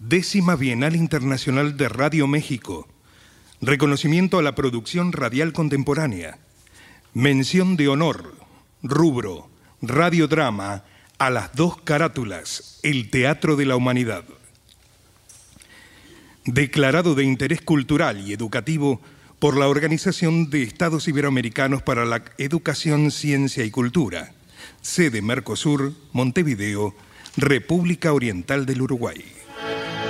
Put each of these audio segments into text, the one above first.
Décima Bienal Internacional de Radio México. Reconocimiento a la producción radial contemporánea. Mención de honor. Rubro. Radiodrama. A las dos carátulas. El Teatro de la Humanidad. Declarado de interés cultural y educativo por la Organización de Estados Iberoamericanos para la Educación, Ciencia y Cultura. Sede Mercosur, Montevideo, República Oriental del Uruguay. Thank you.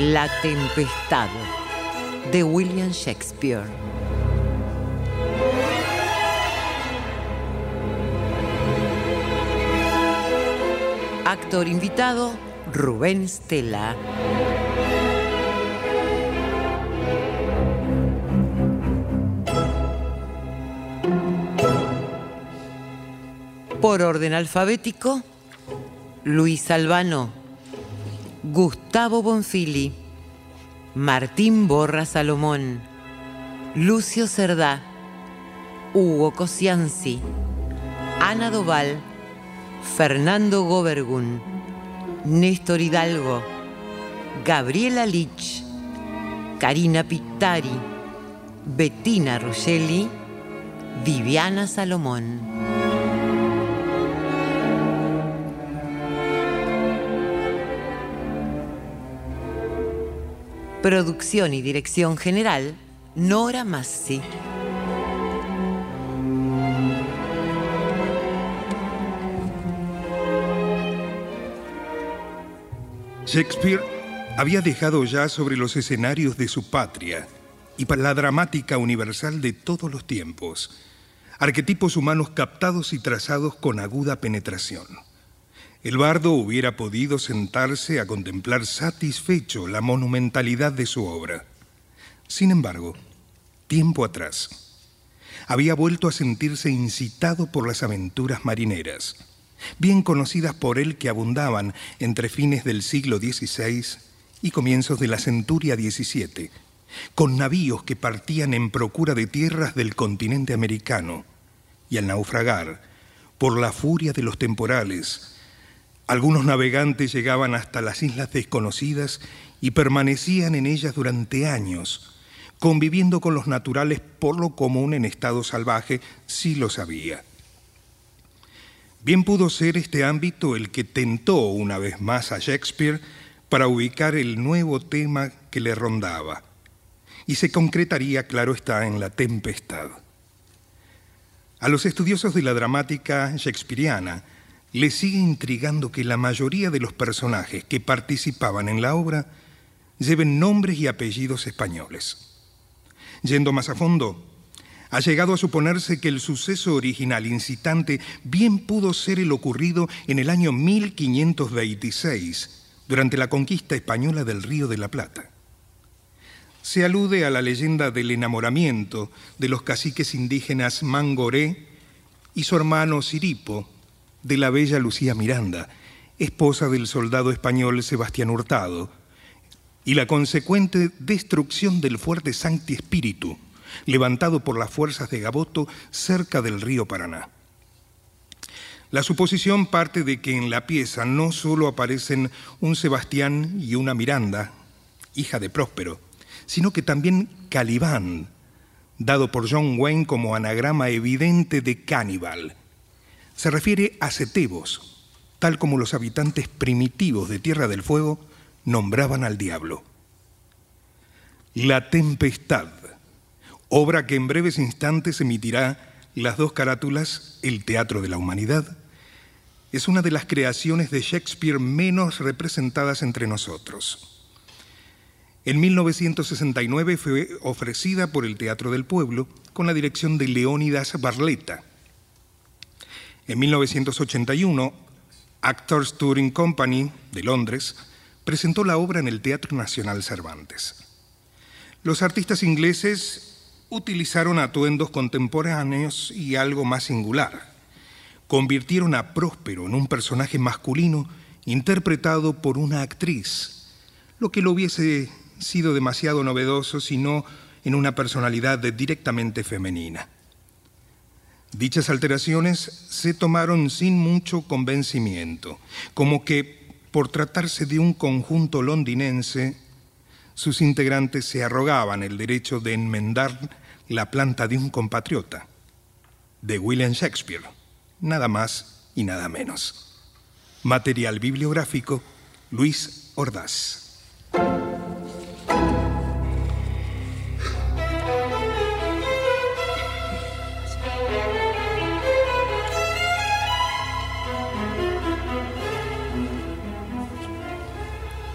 La Tempestad de William Shakespeare. Actor invitado, Rubén Stella. Por orden alfabético, Luis Albano. Gustavo Bonfili, Martín Borra Salomón, Lucio Cerdá, Hugo Cosianzi, Ana Doval, Fernando Gobergun, Néstor Hidalgo, Gabriela Lich, Karina Pittari, Bettina Ruggeli, Viviana Salomón. Producción y dirección general, Nora Massi. Shakespeare había dejado ya sobre los escenarios de su patria y para la dramática universal de todos los tiempos, arquetipos humanos captados y trazados con aguda penetración. El bardo hubiera podido sentarse a contemplar satisfecho la monumentalidad de su obra. Sin embargo, tiempo atrás, había vuelto a sentirse incitado por las aventuras marineras, bien conocidas por él que abundaban entre fines del siglo XVI y comienzos de la centuria XVII, con navíos que partían en procura de tierras del continente americano, y al naufragar, por la furia de los temporales, algunos navegantes llegaban hasta las islas desconocidas y permanecían en ellas durante años, conviviendo con los naturales por lo común en estado salvaje, si lo sabía. Bien pudo ser este ámbito el que tentó una vez más a Shakespeare para ubicar el nuevo tema que le rondaba, y se concretaría, claro está, en la tempestad. A los estudiosos de la dramática shakespeariana, le sigue intrigando que la mayoría de los personajes que participaban en la obra lleven nombres y apellidos españoles. Yendo más a fondo, ha llegado a suponerse que el suceso original incitante bien pudo ser el ocurrido en el año 1526, durante la conquista española del Río de la Plata. Se alude a la leyenda del enamoramiento de los caciques indígenas Mangoré y su hermano Siripo, de la bella Lucía Miranda, esposa del soldado español Sebastián Hurtado, y la consecuente destrucción del fuerte Sancti Espíritu, levantado por las fuerzas de Gaboto cerca del río Paraná. La suposición parte de que en la pieza no solo aparecen un Sebastián y una Miranda, hija de Próspero, sino que también Calibán, dado por John Wayne como anagrama evidente de caníbal. Se refiere a Cetebos, tal como los habitantes primitivos de Tierra del Fuego nombraban al diablo. La Tempestad, obra que en breves instantes emitirá las dos carátulas El Teatro de la Humanidad, es una de las creaciones de Shakespeare menos representadas entre nosotros. En 1969 fue ofrecida por el Teatro del Pueblo con la dirección de Leónidas Barletta. En 1981, Actors Touring Company de Londres presentó la obra en el Teatro Nacional Cervantes. Los artistas ingleses utilizaron atuendos contemporáneos y algo más singular. Convirtieron a Próspero en un personaje masculino interpretado por una actriz, lo que lo hubiese sido demasiado novedoso sino en una personalidad directamente femenina. Dichas alteraciones se tomaron sin mucho convencimiento, como que por tratarse de un conjunto londinense, sus integrantes se arrogaban el derecho de enmendar la planta de un compatriota, de William Shakespeare, nada más y nada menos. Material bibliográfico, Luis Ordaz.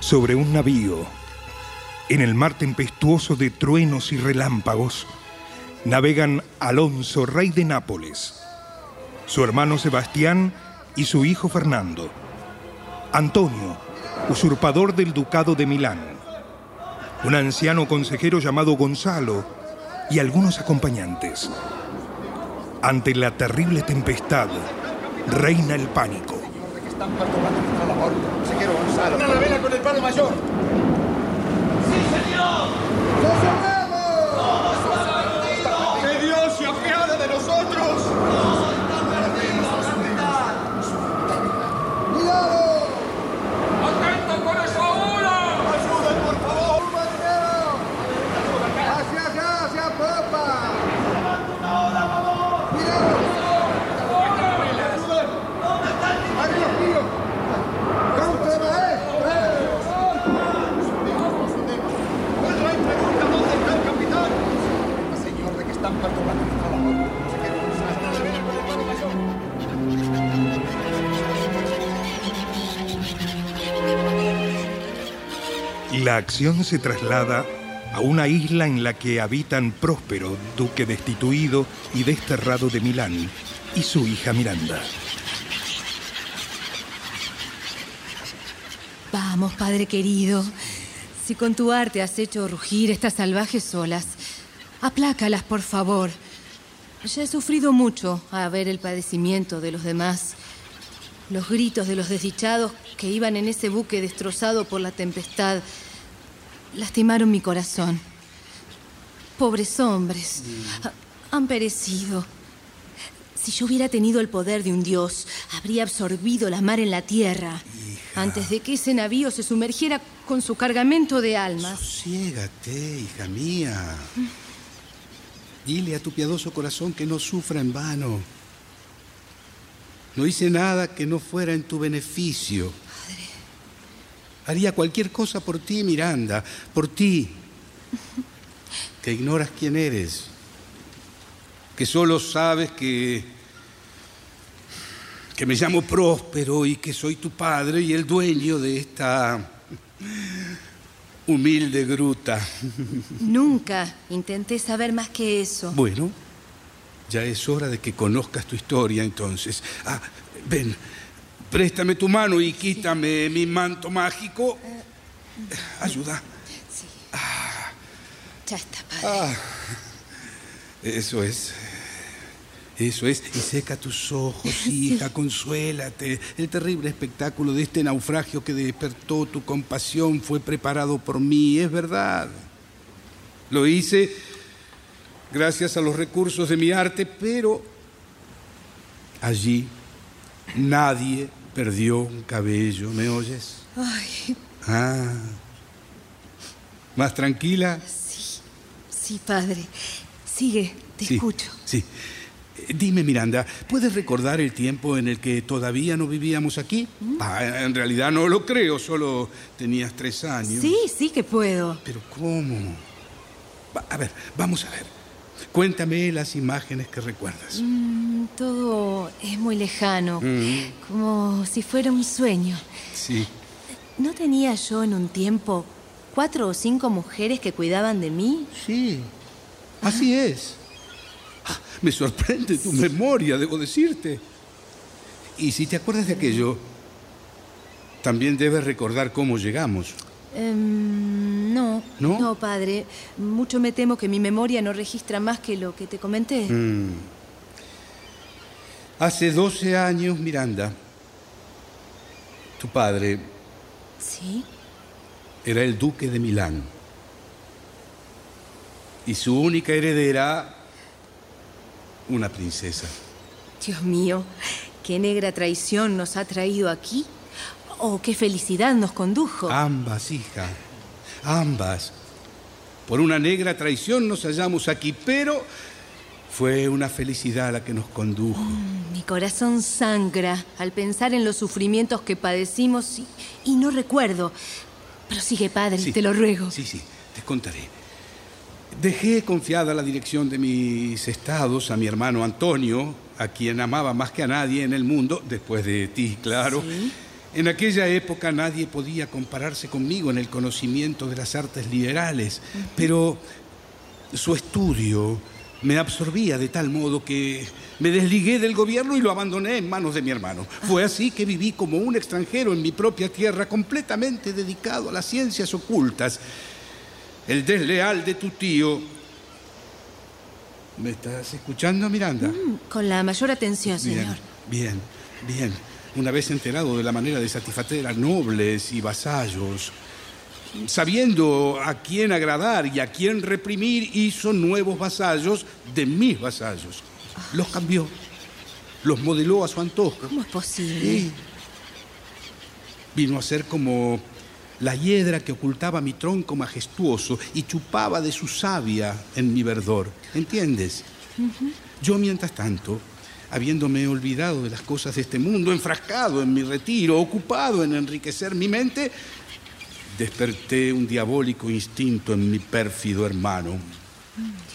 Sobre un navío en el mar tempestuoso de truenos y relámpagos, navegan Alonso, rey de Nápoles, su hermano Sebastián y su hijo Fernando, Antonio, usurpador del ducado de Milán, un anciano consejero llamado Gonzalo y algunos acompañantes. Ante la terrible tempestad, reina el pánico. La vela con el palo mayor! ¡Que La acción se traslada a una isla en la que habitan Próspero, duque destituido y desterrado de Milán, y su hija Miranda. Vamos, padre querido. Si con tu arte has hecho rugir estas salvajes olas, aplácalas, por favor. Ya he sufrido mucho a ver el padecimiento de los demás. Los gritos de los desdichados que iban en ese buque destrozado por la tempestad lastimaron mi corazón. Pobres hombres, ha- han perecido. Si yo hubiera tenido el poder de un dios, habría absorbido la mar en la tierra antes de que ese navío se sumergiera con su cargamento de almas. Sosiégate, hija mía. Dile a tu piadoso corazón que no sufra en vano. No hice nada que no fuera en tu beneficio. Haría cualquier cosa por ti, Miranda, por ti, que ignoras quién eres, que solo sabes que que me llamo Próspero y que soy tu padre y el dueño de esta humilde gruta. Nunca intenté saber más que eso. Bueno, ya es hora de que conozcas tu historia entonces. Ah, ven, préstame tu mano y quítame mi manto mágico. Ayuda. Sí. Ya está, padre. Ah, eso es. Eso es. Y seca tus ojos, hija, consuélate. El terrible espectáculo de este naufragio que despertó tu compasión fue preparado por mí, es verdad. Lo hice gracias a los recursos de mi arte, pero allí nadie perdió un cabello, ¿me oyes? Ay, Ah. ¿Más tranquila? sí. Sí, padre. Sigue, te Sí, escucho. Sí. Eh, Dime, Miranda, ¿puedes recordar el tiempo en el que todavía no vivíamos aquí? ¿Mm? Ah, en realidad no lo creo, solo tenías tres años. Sí, sí que puedo. Pero ¿cómo? A ver, vamos a ver. Cuéntame las imágenes que recuerdas. Mm, todo es muy lejano, Mm. como si fuera un sueño. Sí. ¿No tenía yo en un tiempo cuatro o cinco mujeres que cuidaban de mí? Sí. Así es. Ah, Me sorprende tu memoria, debo decirte. Y si te acuerdas de aquello, también debes recordar cómo llegamos. Em, no, ¿No? padre. Mucho me temo que mi memoria no registra más que lo que te comenté. Mm. Hace 12 años, Miranda, tu padre ¿Sí? era el duque de Milán. Y su única heredera, una princesa. Dios mío, qué negra traición nos ha traído aquí. Oh, qué felicidad nos condujo. Ambas, hija, ambas. Por una negra traición nos hallamos aquí, pero fue una felicidad la que nos condujo. Mi corazón sangra al pensar en los sufrimientos que padecimos y, y no recuerdo. Pero sigue, padre, Sí. te lo ruego. Sí, sí, te contaré. Dejé confiada la dirección de mis estados a mi hermano Antonio, a quien amaba más que a nadie en el mundo, después de ti, claro. Sí. En aquella época nadie podía compararse conmigo en el conocimiento de las artes liberales, pero su estudio me absorbía de tal modo que me desligué del gobierno y lo abandoné en manos de mi hermano. Fue así que viví como un extranjero en mi propia tierra, completamente dedicado a las ciencias ocultas. El desleal de tu tío... ¿Me estás escuchando, Miranda? Mm, Con la mayor atención, Bien, señor. bien, bien. Una vez enterado de la manera de satisfacer a nobles y vasallos, sabiendo a quién agradar y a quién reprimir, hizo nuevos vasallos de mis vasallos. Los cambió, los modeló a su antojo. ¿Cómo es posible? Vino a ser como la hiedra que ocultaba mi tronco majestuoso y chupaba de su savia en mi verdor. ¿Entiendes? Yo, mientras tanto, habiéndome olvidado de las cosas de este mundo, enfrascado en mi retiro, ocupado en enriquecer mi mente, desperté un diabólico instinto en mi pérfido hermano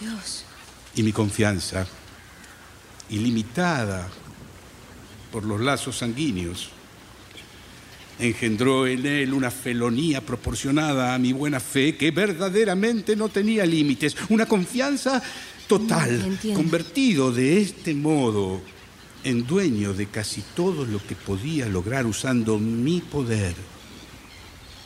Dios. y mi confianza, ilimitada por los lazos sanguíneos, engendró en él una felonía proporcionada a mi buena fe que verdaderamente no tenía límites, una confianza total, entiendo. convertido de este modo en dueño de casi todo lo que podía lograr usando mi poder.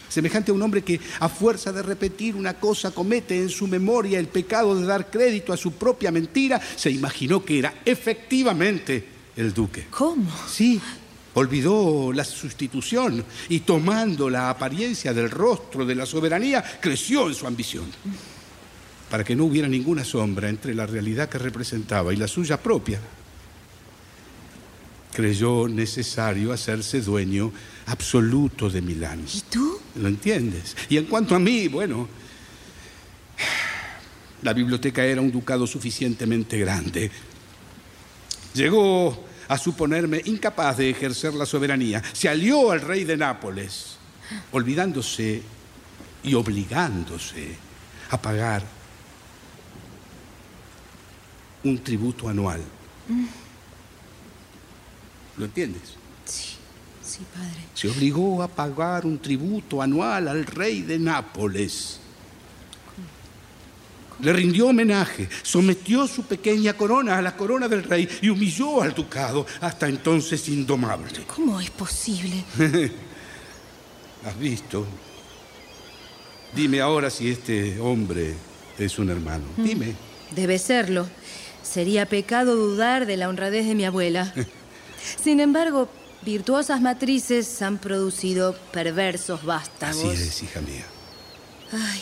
Semejante a un hombre que, a fuerza de repetir una cosa, comete en su memoria el pecado de dar crédito a su propia mentira, se imaginó que era efectivamente el duque. ¿Cómo? Sí, olvidó la sustitución y tomando la apariencia del rostro de la soberanía, creció en su ambición. Para que no hubiera ninguna sombra entre la realidad que representaba y la suya propia, creyó necesario hacerse dueño absoluto de Milán. ¿Y tú? ¿Lo entiendes? Y en cuanto a mí, bueno, la biblioteca era un ducado suficientemente grande. Llegó a suponerme incapaz de ejercer la soberanía. Se alió al rey de Nápoles, olvidándose y obligándose a pagar un tributo anual. ¿Lo entiendes? Sí, Sí, padre. Se obligó a pagar un tributo anual al rey de Nápoles. Le rindió homenaje, sometió su pequeña corona a la corona del rey y humilló al ducado, hasta entonces indomable. ¿Cómo es posible? ¿Has visto? Dime ahora si este hombre es un hermano. Dime. Debe serlo. Sería pecado dudar de la honradez de mi abuela. Sin embargo, virtuosas matrices han producido perversos vástagos. Así es, hija mía. Ay,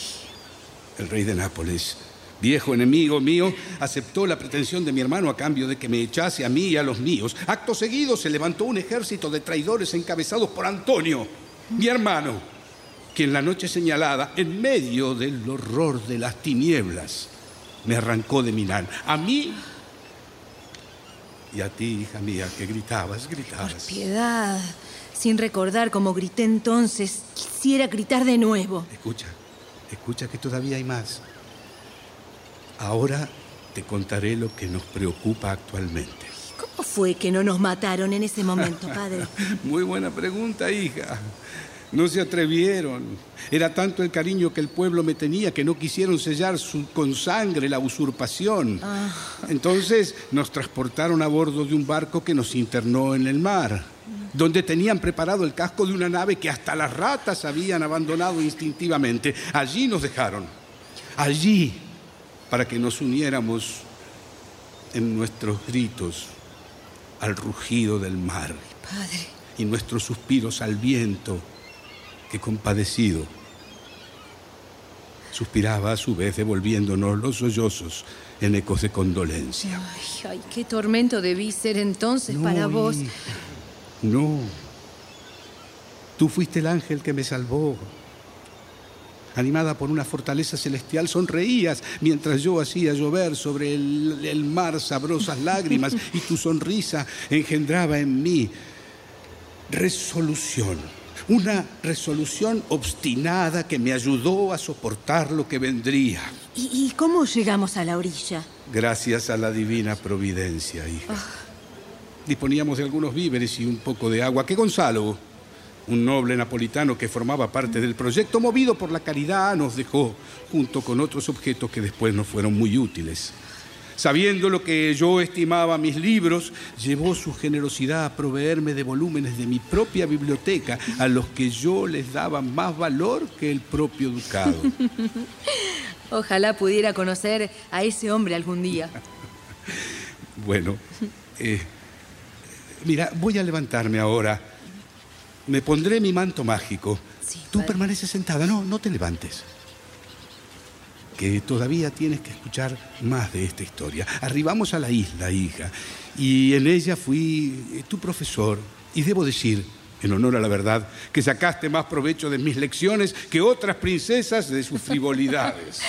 El rey de Nápoles, viejo enemigo mío, aceptó la pretensión de mi hermano a cambio de que me echase a mí y a los míos. Acto seguido se levantó un ejército de traidores encabezados por Antonio, mi hermano, quien la noche señalada, en medio del horror de las tinieblas, me arrancó de Milán. A mí y a ti, hija mía, que gritabas, por gritabas. piedad. Sin recordar cómo grité entonces, quisiera gritar de nuevo. Escucha, escucha que todavía hay más. Ahora te contaré lo que nos preocupa actualmente. ¿Cómo fue que no nos mataron en ese momento, padre? Muy buena pregunta, hija. No se atrevieron. Era tanto el cariño que el pueblo me tenía que no quisieron sellar su- con sangre la usurpación. Entonces nos transportaron a bordo de un barco que nos internó en el mar, donde tenían preparado el casco de una nave que hasta las ratas habían abandonado instintivamente. Allí nos dejaron. Allí, para que nos uniéramos en nuestros gritos al rugido del mar Padre, y nuestros suspiros al viento que compadecido suspiraba a su vez devolviéndonos los sollozos en ecos de condolencia. ay, ay, qué tormento debí ser entonces No, para vos. hija, No. Tú fuiste el ángel que me salvó. Animada por una fortaleza celestial, sonreías mientras yo hacía llover sobre el, el mar sabrosas lágrimas y tu sonrisa engendraba en mí resolución. Una resolución obstinada que me ayudó a soportar lo que vendría. ¿Y, y cómo llegamos a la orilla? Gracias a la divina providencia, hija. Disponíamos de algunos víveres y un poco de agua que Gonzalo, un noble napolitano que formaba parte del proyecto, movido por la caridad, nos dejó, junto con otros objetos que después nos fueron muy útiles. Sabiendo lo que yo estimaba mis libros, llevó su generosidad a proveerme de volúmenes de mi propia biblioteca, a los que yo les daba más valor que el propio ducado. Ojalá pudiera conocer a ese hombre algún día. Bueno, eh, mira, voy a levantarme ahora. Me pondré mi manto mágico. Sí, Tú padre. permaneces sentada, no, no te levantes. Que todavía tienes que escuchar más de esta historia. Arribamos a la isla, hija, y en ella fui eh, tu profesor. Y debo decir, en honor a la verdad, que sacaste más provecho de mis lecciones que otras princesas de sus frivolidades.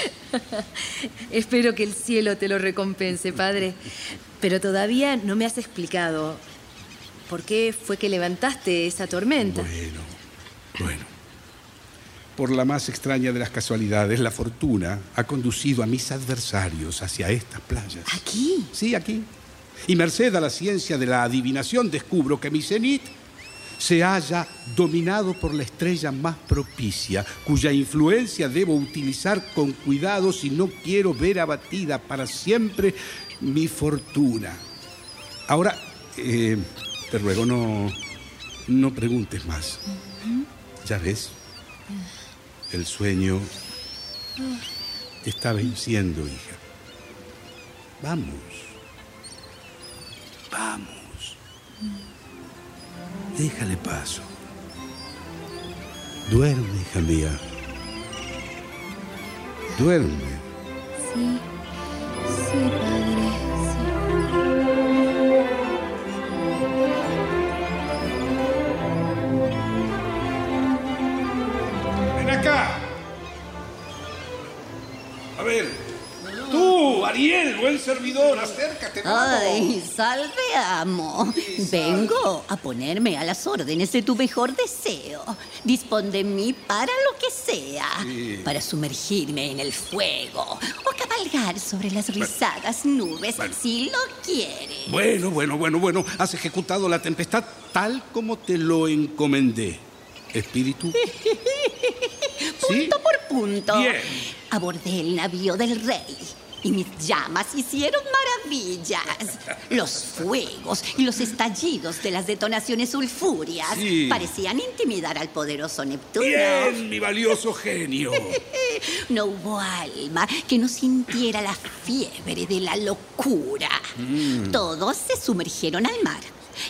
Espero que el cielo te lo recompense, padre. Pero todavía no me has explicado por qué fue que levantaste esa tormenta. Bueno, bueno. Por la más extraña de las casualidades, la fortuna ha conducido a mis adversarios hacia estas playas. ¿Aquí? Sí, aquí. Y merced a la ciencia de la adivinación, descubro que mi cenit se halla dominado por la estrella más propicia, cuya influencia debo utilizar con cuidado si no quiero ver abatida para siempre mi fortuna. Ahora, eh, te ruego, no, no preguntes más. Ya ves, el sueño te está venciendo, hija. Vamos. Vamos. Déjale paso. Duerme, hija mía. Duerme. Sí, sí, Tú, Ariel, buen servidor, acércate. Ay, salve, amo. Vengo a ponerme a las órdenes de tu mejor deseo. Dispón de mí para lo que sea. Para sumergirme en el fuego o cabalgar sobre las rizadas nubes, si lo quieres. Bueno, bueno, bueno, bueno. Has ejecutado la tempestad tal como te lo encomendé. Espíritu. Punto por punto. Bien. Abordé el navío del rey. Y mis llamas hicieron maravillas. Los fuegos y los estallidos de las detonaciones sulfúreas Sí. parecían intimidar al poderoso Neptuno. Bien, mi valioso genio. No hubo alma que no sintiera la fiebre de la locura. Mm. Todos se sumergieron al mar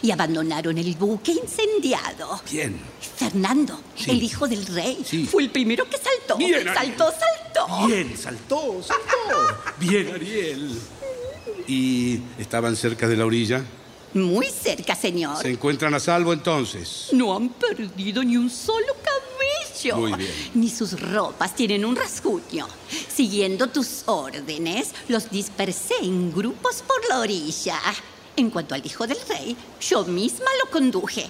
y abandonaron el buque incendiado. Bien. Fernando, Sí. el hijo del rey, Sí. fue el primero que saltó. Bien, Ariel. saltó, saltó. Bien, saltó, saltó. Bien, Ariel. ¿Y estaban cerca de la orilla? Muy cerca, señor. ¿Se encuentran a salvo entonces? No han perdido ni un solo cabello. Muy bien. Ni sus ropas tienen un rasguño. Siguiendo tus órdenes, los dispersé en grupos por la orilla. En cuanto al hijo del rey, yo misma lo conduje.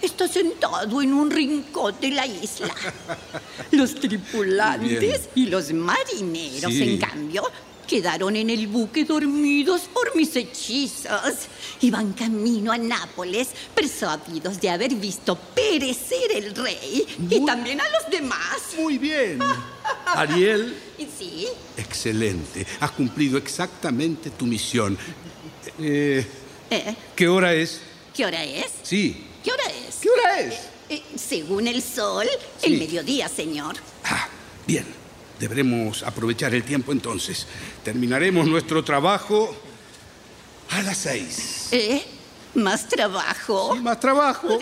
Está sentado en un rincón de la isla. Los tripulantes Bien. y los marineros, Sí. en cambio, quedaron en el buque dormidos por mis hechizos. Iban camino a Nápoles, persuadidos de haber visto perecer el rey y también a los demás. Muy bien. Ariel, sí, excelente. Has cumplido exactamente tu misión. Eh, ¿eh? ¿Qué hora es? ¿qué hora es? Sí. ¿Qué hora es? ¿Qué hora es? Eh, según el sol, Sí. el mediodía, señor. Ah, bien. Deberemos aprovechar el tiempo entonces. Terminaremos nuestro trabajo a las seis. ¿Eh? ¿Más trabajo? Sí, más trabajo.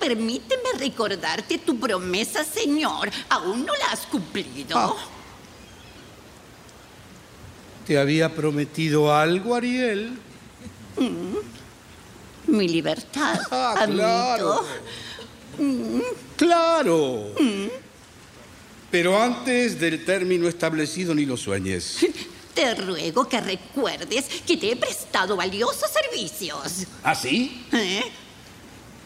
Permíteme recordarte tu promesa, señor. Aún no la has cumplido. Ah. ¿Te había prometido algo, Ariel? Mi libertad, Ah, amito. claro. Claro. Pero antes del término establecido ni lo sueñes. Te ruego que recuerdes que te he prestado valiosos servicios. ¿Ah, sí? ¿Eh?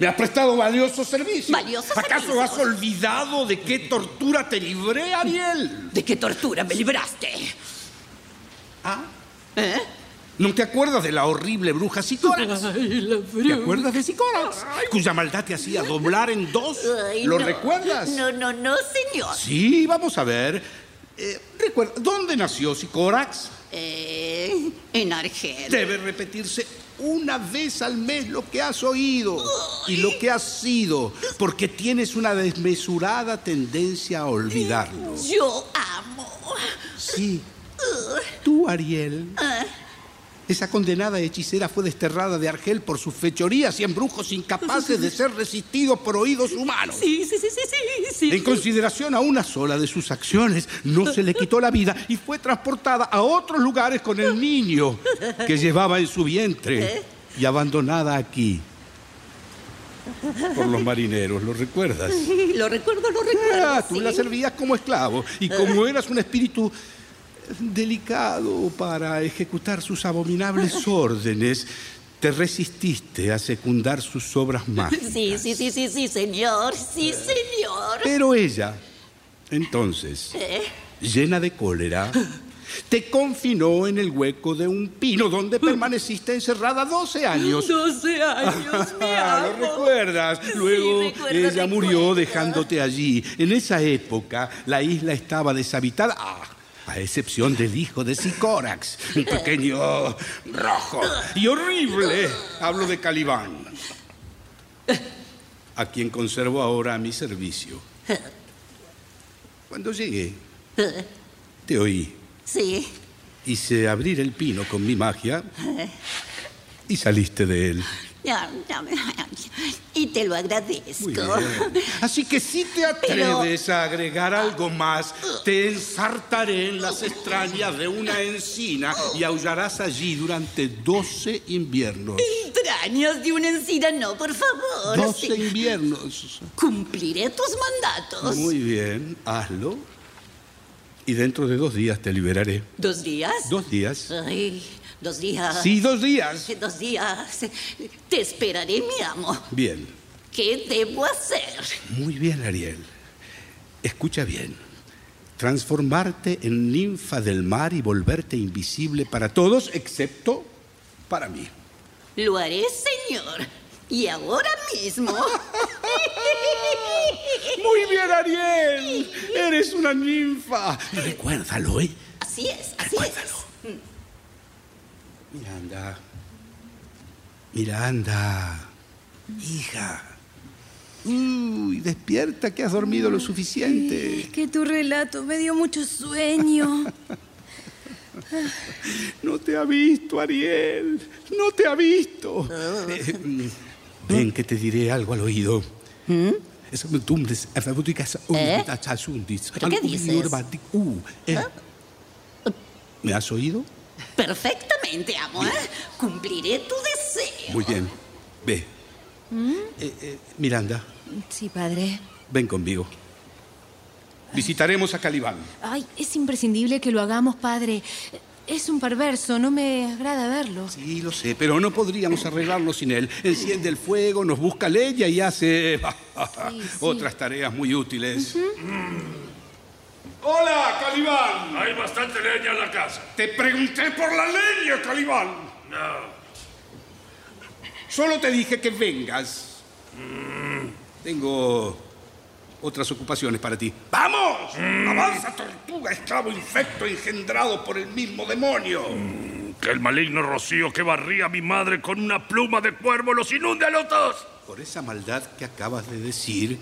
¿Me has prestado valiosos servicios? Valiosos ¿Acaso servicios. has olvidado de qué tortura te libré, Ariel? ¿De qué tortura me libraste? ¿Ah? ¿Eh? ¿No te acuerdas de la horrible bruja Sicórax? ¿Te acuerdas de Sicórax? Cuya maldad te hacía doblar en dos. Ay, ¿Lo no. recuerdas? No, no, no, señor. Sí, vamos a ver. Eh, recuerda, ¿dónde nació Sicórax? Eh, en Argel. Debe repetirse una vez al mes lo que has oído y lo que has sido, porque tienes una desmesurada tendencia a olvidarlo. Yo amo. Sí. Tú, Ariel. Esa condenada hechicera fue desterrada de Argel por sus fechorías y embrujos incapaces de ser resistidos por oídos humanos. Sí, sí, sí, sí, sí. sí. En consideración a una sola de sus acciones, no se le quitó la vida y fue transportada a otros lugares con el niño que llevaba en su vientre y abandonada aquí por los marineros, ¿lo recuerdas? Lo recuerdo, lo recuerdo. Ah, tú sí. la servías como esclavo y como eras un espíritu delicado para ejecutar sus abominables órdenes, te resististe a secundar sus obras mágicas. Sí, sí, sí, sí, sí, señor. Sí, señor. Pero ella, entonces, ¿Eh? llena de cólera, te confinó en el hueco de un pino donde permaneciste encerrada 12 años. 12 años, Ah, amo. ¿Lo recuerdas? Luego recuerdo, ella murió dejándote allí. En esa época la isla estaba deshabitada. ah, a excepción del hijo de Sicórax, un pequeño rojo y horrible. Hablo de Calibán, a quien conservo ahora a mi servicio. Cuando llegué, te oí. Sí. Hice abrir el pino con mi magia y saliste de él. Ya, ya, Y te lo agradezco. Muy bien. Así que si te atreves a agregar algo más, te ensartaré en las extrañas de una encina y aullarás allí durante 12 inviernos. Entrañas de una encina, no, por favor. 12 Sí. inviernos. Cumpliré tus mandatos. Muy bien, hazlo. Y dentro de dos días te liberaré. ¿Dos días? ¿Dos días? Ay, dos días. Sí, dos días. Dos días. Te esperaré, mi amo. Bien. ¿Qué debo hacer? Muy bien, Ariel. Escucha bien. Transformarte en ninfa del mar y volverte invisible para todos, excepto para mí. Lo haré, señor. Y ahora mismo. Muy bien, Ariel. Eres una ninfa. Recuérdalo, ¿eh? Así es, así Recuérdalo. es. Miranda. Miranda. Hija. Uy, despierta que has dormido lo suficiente. Es que tu relato me dio mucho sueño. No te ha visto, Ariel. No te ha visto. Eh, mm, ven que te diré algo al oído. Alfabéticas, ¿Eh? asundis, ¿Pero qué dices? uh, eh. ¿Me has oído? Perfectamente, amo. ¿eh? Cumpliré tu deseo. Muy bien. Ve. Eh, eh, Miranda, Sí, padre. ven conmigo. Visitaremos a Calibán. Ay, es imprescindible que lo hagamos, padre. Es un perverso, no me agrada verlo. Sí, lo sé, pero no podríamos arreglarlo sin él. Enciende el fuego, nos busca leña y hace sí. otras tareas muy útiles. Hola, Calibán. Hay bastante leña en la casa. Te pregunté por la leña, Calibán. No. Solo te dije que vengas. Tengo otras ocupaciones para ti. ¡Vamos! ¡Avanza, tortuga, esclavo infecto engendrado por el mismo demonio! Que el maligno rocío que barría a mi madre con una pluma de cuervo los inunde a los dos. Por esa maldad que acabas de decir,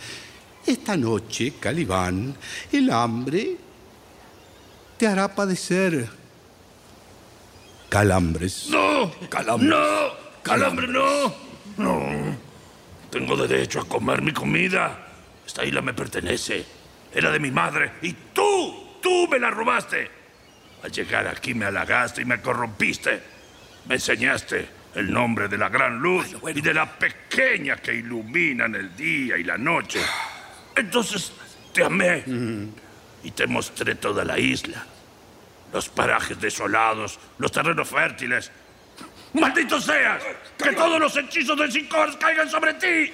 esta noche, Calibán, el hambre te hará padecer calambres. No, Calambres. no, calambre no. No. Tengo derecho a comer mi comida. Esta isla me pertenece. Era de mi madre. Y tú, tú me la robaste. Al llegar aquí me halagaste y me corrompiste. Me enseñaste el nombre de la gran luz y de la pequeña que iluminan el día y la noche. Entonces te amé y te mostré toda la isla. Los parajes desolados, los terrenos fértiles. ¡Maldito seas! ¡Que todos los hechizos de Sicor caigan sobre ti!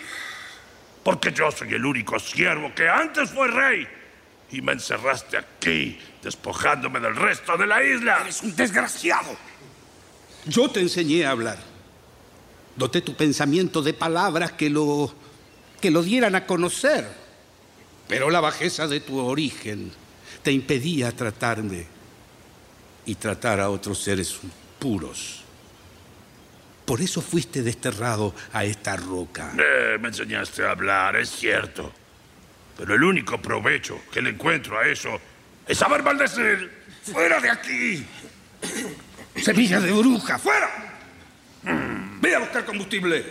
Porque yo soy el único siervo que antes fue rey. Y me encerraste aquí, despojándome del resto de la isla. ¡Eres un desgraciado! Yo te enseñé a hablar. Doté tu pensamiento de palabras que lo, que lo dieran a conocer. Pero la bajeza de tu origen te impedía tratarme y tratar a otros seres puros. Por eso fuiste desterrado a esta roca. Eh, me enseñaste a hablar, es cierto. Pero el único provecho que le encuentro a eso es saber maldecir. ¡Fuera de aquí! ¡Semilla de bruja! ¡Fuera! Mm, Ve a buscar combustible.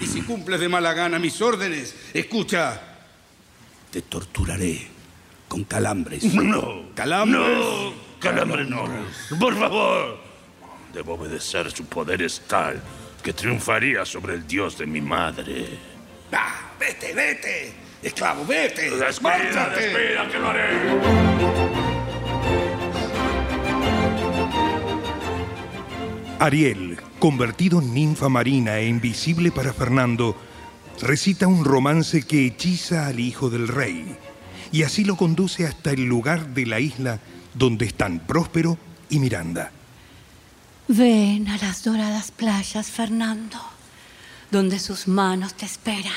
Y si cumples de mala gana mis órdenes, escucha. Te torturaré con calambres. No. ¿Calambres? No. Calambre no. Por favor. Debo obedecer. Su poder es tal que triunfaría sobre el dios de mi madre. Ah, vete, vete. Esclavo, vete. Despida, despida, que lo haré. Ariel, convertido en ninfa marina e invisible para Fernando, recita un romance que hechiza al hijo del rey y así lo conduce hasta el lugar de la isla donde están Próspero y Miranda. Ven a las doradas playas, Fernando, donde sus manos te esperan.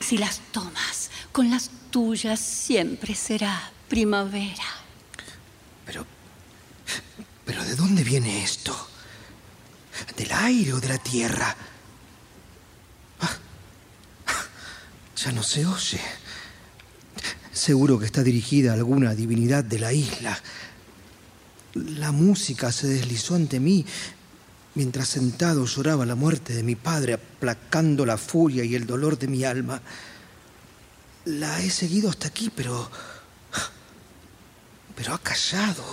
Si las tomas con las tuyas, siempre será primavera. Pero. ¿Pero de dónde viene esto? ¿Del aire o de la tierra? Ah, Ya no se oye. Seguro que está dirigida a alguna divinidad de la isla. La música se deslizó ante mí mientras sentado lloraba la muerte de mi padre, aplacando la furia y el dolor de mi alma. La he seguido hasta aquí, pero. Pero ha callado.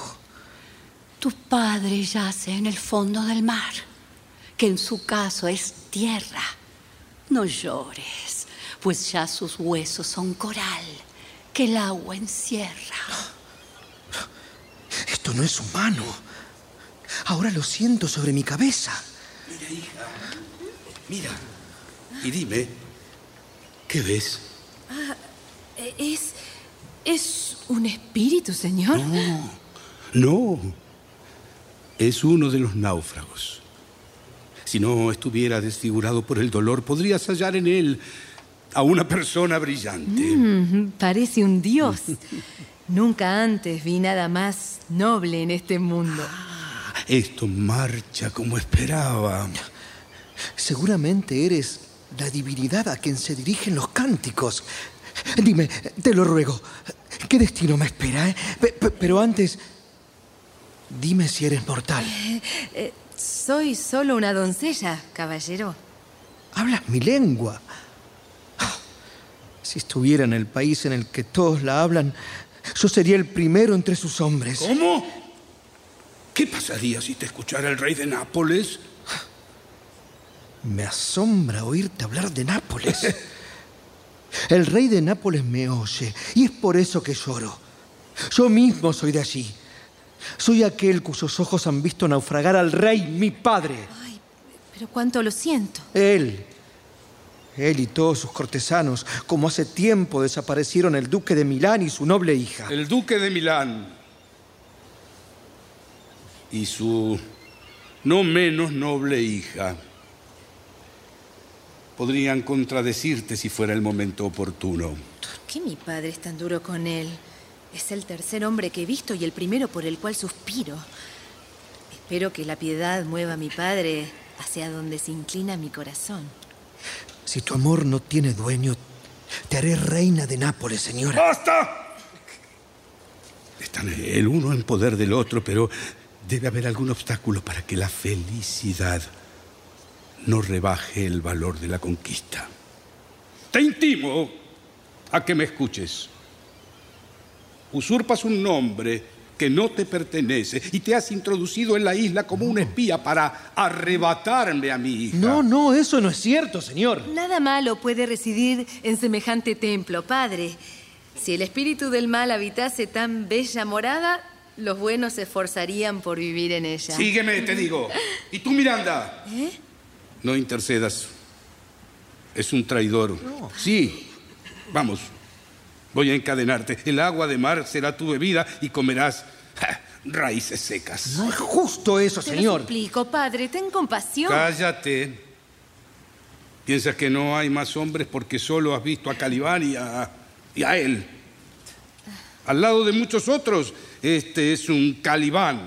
Tu padre yace en el fondo del mar, que en su caso es tierra. No llores, pues ya sus huesos son coral, que el agua encierra. Esto no es humano. Ahora lo siento sobre mi cabeza. Mira, hija. Mira. Y dime, ¿qué ves? Es. es un espíritu, señor. No, no. Es uno de los náufragos. Si no estuviera desfigurado por el dolor, podrías hallar en él a una persona brillante. Mm, parece un dios. Nunca antes vi nada más noble en este mundo. Esto marcha como esperaba. Seguramente eres la divinidad a quien se dirigen los cánticos. Dime, te lo ruego, ¿qué destino me espera? eh? Pe- pe- pero antes, dime si eres mortal. Eh, soy solo una doncella, caballero. Hablas mi lengua. Si estuviera en el país en el que todos la hablan, yo sería el primero entre sus hombres. ¿Cómo? ¿Qué pasaría si te escuchara el rey de Nápoles? Me asombra oírte hablar de Nápoles. El rey de Nápoles me oye y es por eso que lloro. Yo mismo soy de allí. Soy aquel cuyos ojos han visto naufragar al rey, mi padre. Pero cuánto lo siento. Él, él y todos sus cortesanos, como hace tiempo desaparecieron el duque de Milán y su noble hija. El duque de Milán y su no menos noble hija podrían contradecirte si fuera el momento oportuno. ¿Por qué mi padre es tan duro con él? Es el tercer hombre que he visto y el primero por el cual suspiro. Espero que la piedad mueva a mi padre hacia donde se inclina mi corazón. Si tu amor no tiene dueño, te haré reina de Nápoles, señora. ¡Basta! Están el uno en poder del otro, pero debe haber algún obstáculo para que la felicidad no rebaje el valor de la conquista. Te intimo a que me escuches. Usurpas un nombre que no te pertenece y te has introducido en la isla como un espía para arrebatarme a mi hija. No, no, eso no es cierto, señor. Nada malo puede residir en semejante templo, padre. Si el espíritu del mal habitase tan bella morada, los buenos se esforzarían por vivir en ella. Sígueme, te digo. ¿Y tú, Miranda? ¿Eh? No intercedas. Es un traidor. Sí. Vamos. Voy a encadenarte. El agua de mar será tu bebida y comerás ja, raíces secas. No es justo eso, Te señor. suplico, padre, ten compasión. Cállate. Piensas que no hay más hombres porque solo has visto a Calibán y a, y a él. Al lado de muchos otros, este es un Calibán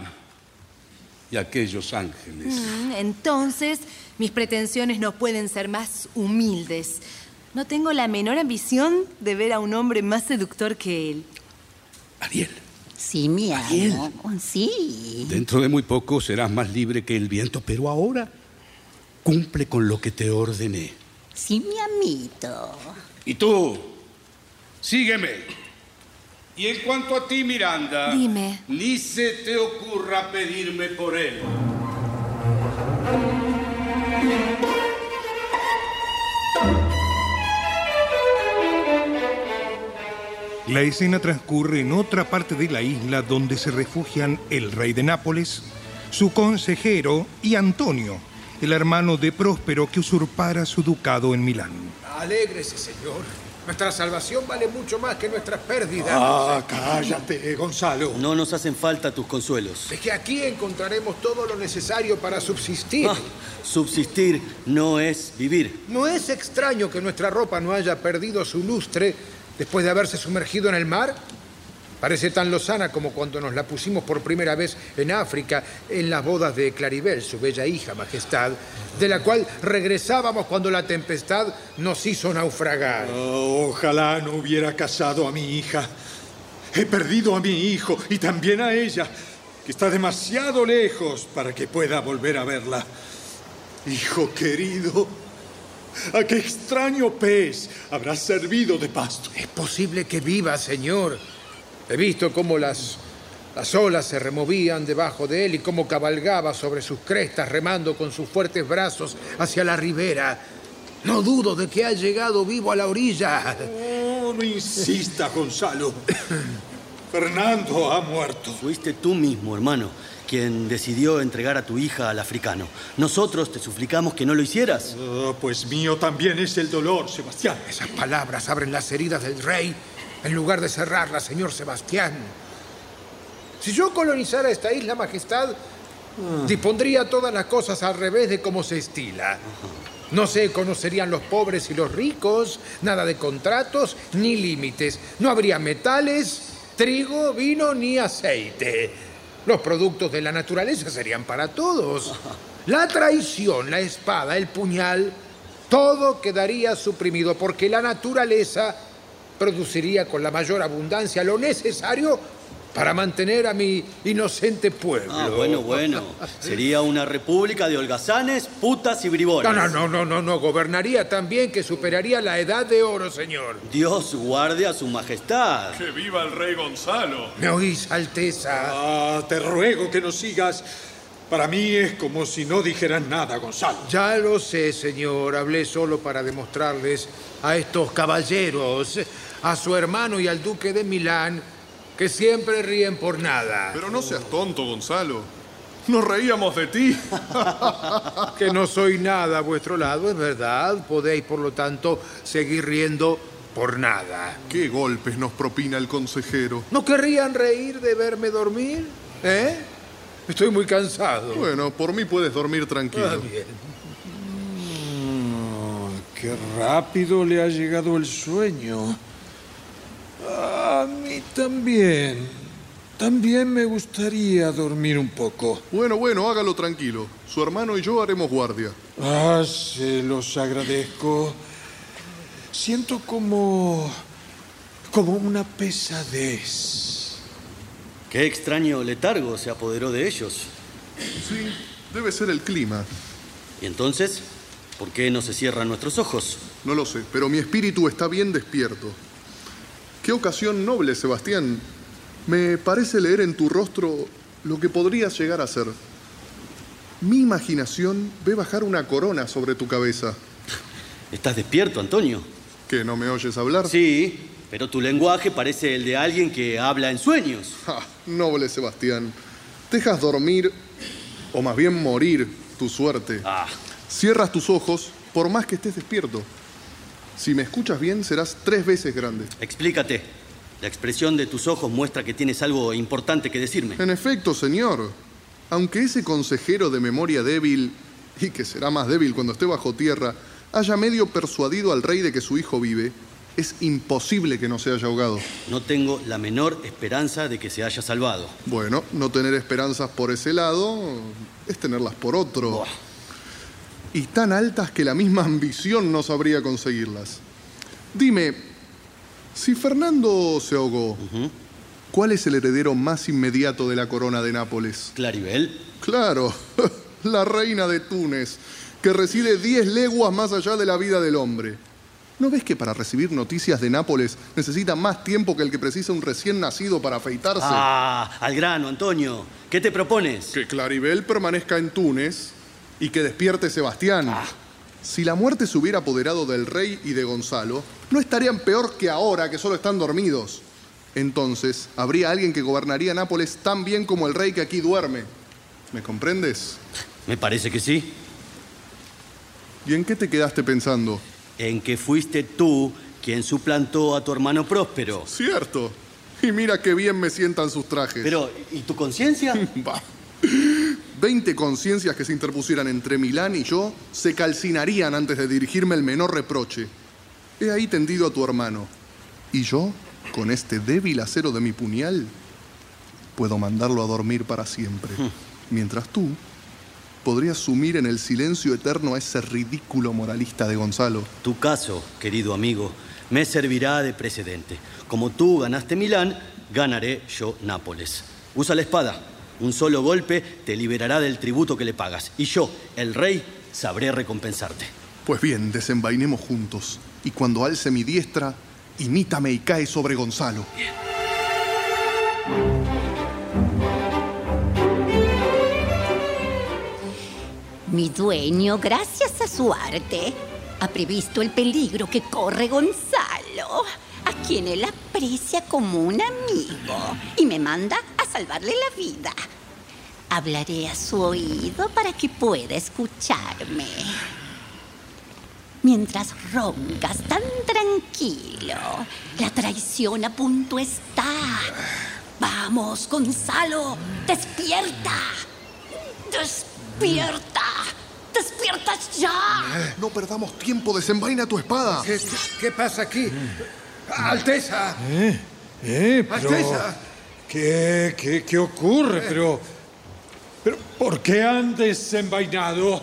y aquellos ángeles. Mm, Entonces, mis pretensiones no pueden ser más humildes. No tengo la menor ambición de ver a un hombre más seductor que él. Ariel, Sí, mi amo. Sí. dentro de muy poco serás más libre que el viento, pero ahora cumple con lo que te ordené. Sí, mi amito. Y tú, sígueme. Y en cuanto a ti, Miranda, Dime. ni se te ocurra pedirme por él. La escena transcurre en otra parte de la isla donde se refugian el rey de Nápoles, su consejero y Antonio, el hermano de Próspero que usurpara su ducado en Milán. Alégrese, señor. Nuestra salvación vale mucho más que nuestras pérdidas. Ah, cállate, Gonzalo. No nos hacen falta tus consuelos. Es que aquí encontraremos todo lo necesario para subsistir. Ah, subsistir no es vivir. ¿No es extraño que nuestra ropa no haya perdido su lustre después de haberse sumergido en el mar? Parece tan lozana como cuando nos la pusimos por primera vez en África, en las bodas de Claribel, su bella hija, Majestad, de la cual regresábamos cuando la tempestad nos hizo naufragar. Oh, ojalá no hubiera casado a mi hija. He perdido a mi hijo y también a ella, que está demasiado lejos para que pueda volver a verla. Hijo querido, ¿a qué extraño pez habrá servido de pasto? Es posible que viva, señor. He visto cómo las, las olas se removían debajo de él y cómo cabalgaba sobre sus crestas remando con sus fuertes brazos hacia la ribera. No dudo de que ha llegado vivo a la orilla. Oh, no insista, Gonzalo. Fernando ha muerto. Fuiste tú mismo, hermano, quien decidió entregar a tu hija al africano. Nosotros te suplicamos que no lo hicieras. Oh, pues mío también es el dolor, Sebastián. Esas palabras abren las heridas del rey en lugar de cerrarlas, señor Sebastián. Si yo colonizara esta isla, Majestad, dispondría todas las cosas al revés de cómo se estila. No se conocerían los pobres y los ricos, nada de contratos ni límites. No habría metales, trigo, vino ni aceite. Los productos de la naturaleza serían para todos. La traición, la espada, el puñal, todo quedaría suprimido porque la naturaleza produciría con la mayor abundancia lo necesario para mantener a mi inocente pueblo. Ah, bueno, bueno. Sería una república de holgazanes, putas y bribones. No, no, no, no, no, no. Gobernaría tan bien que superaría la edad de oro, señor. Dios guarde a su majestad. ¡Que viva el rey Gonzalo! ¿Me oís, Alteza? Ah, te ruego que nos sigas. Para mí es como si no dijeran nada, Gonzalo. Ya lo sé, señor. Hablé solo para demostrarles a estos caballeros, a su hermano y al duque de Milán, que siempre ríen por nada. Pero no seas tonto, Gonzalo. Nos reíamos de ti. que no soy nada a vuestro lado, es verdad. Podéis, por lo tanto, seguir riendo por nada. ¿Qué golpes nos propina el consejero? ¿No querrían reír de verme dormir? ¿Eh? Estoy muy cansado. Bueno, por mí puedes dormir tranquilo. Ah, bien. qué rápido le ha llegado el sueño. A mí también. También me gustaría dormir un poco. Bueno, bueno, hágalo tranquilo. Su hermano y yo haremos guardia. Ah, se los agradezco. Siento como. como una pesadez. Qué extraño letargo se apoderó de ellos. Sí, debe ser el clima. ¿Y entonces? ¿Por qué no se cierran nuestros ojos? No lo sé, pero mi espíritu está bien despierto. Qué ocasión noble, Sebastián. Me parece leer en tu rostro lo que podrías llegar a ser. Mi imaginación ve bajar una corona sobre tu cabeza. ¿Estás despierto, Antonio? ¿Que no me oyes hablar? Sí, pero tu lenguaje parece el de alguien que habla en sueños. Noble Sebastián. Dejas dormir, o más bien morir, tu suerte. Ah, Cierras tus ojos por más que estés despierto. Si me escuchas bien, serás tres veces grande. explícate. La expresión de tus ojos muestra que tienes algo importante que decirme. En efecto, señor. Aunque ese consejero de memoria débil, y que será más débil cuando esté bajo tierra, haya medio persuadido al rey de que su hijo vive, es imposible que no se haya ahogado. No tengo la menor esperanza de que se haya salvado. Bueno, no tener esperanzas por ese lado es tenerlas por otro. Buah. Y tan altas que la misma ambición no sabría conseguirlas. Dime, si Fernando se ahogó, ¿cuál es el heredero más inmediato de la corona de Nápoles? Claribel, Claro, la reina de Túnez, que reside 10 leguas más allá de la vida del hombre. ¿No ves que para recibir noticias de Nápoles necesita más tiempo que el que precisa un recién nacido para afeitarse? Ah, al grano, Antonio. ¿Qué te propones? Que Claribel permanezca en Túnez y que despierte Sebastián. Si la muerte se hubiera apoderado del rey y de Gonzalo, no estarían peor que ahora que solo están dormidos. Entonces, habría alguien que gobernaría Nápoles tan bien como el rey que aquí duerme. ¿Me comprendes? Me parece que sí. ¿Y en qué te quedaste pensando? En que fuiste tú quien suplantó a tu hermano Próspero. Cierto. Y mira qué bien me sientan sus trajes. Pero, ¿y tu conciencia? Bah. Veinte conciencias que se interpusieran entre Milán y yo se calcinarían antes de dirigirme el menor reproche. He ahí tendido a tu hermano. Y yo, con este débil acero de mi puñal, puedo mandarlo a dormir para siempre. Mientras tú podrías sumir en el silencio eterno a ese ridículo moralista de Gonzalo. Tu caso, querido amigo, me servirá de precedente. Como tú ganaste Milán, ganaré yo Nápoles. Usa la espada. Un solo golpe te liberará del tributo que le pagas. Y yo, el rey, sabré recompensarte. Pues bien, desenvainemos juntos. Y cuando alce mi diestra, imítame y cae sobre Gonzalo. Mi dueño, gracias a su arte, ha previsto el peligro que corre Gonzalo. a quien él aprecia como un amigo y me manda salvarle la vida. Hablaré a su oído para que pueda escucharme. Mientras roncas tan tranquilo, la traición a punto está. Vamos, Gonzalo, despierta. Despierta. ¡Despiertas ya! No perdamos tiempo, desenvaina tu espada. ¿Qué, qué pasa aquí? ¡Alteza! ¿Eh? ¿Eh? Pero, ¡Alteza! ¿Qué, qué, qué ocurre? Pero, pero, ¿por qué han desenvainado?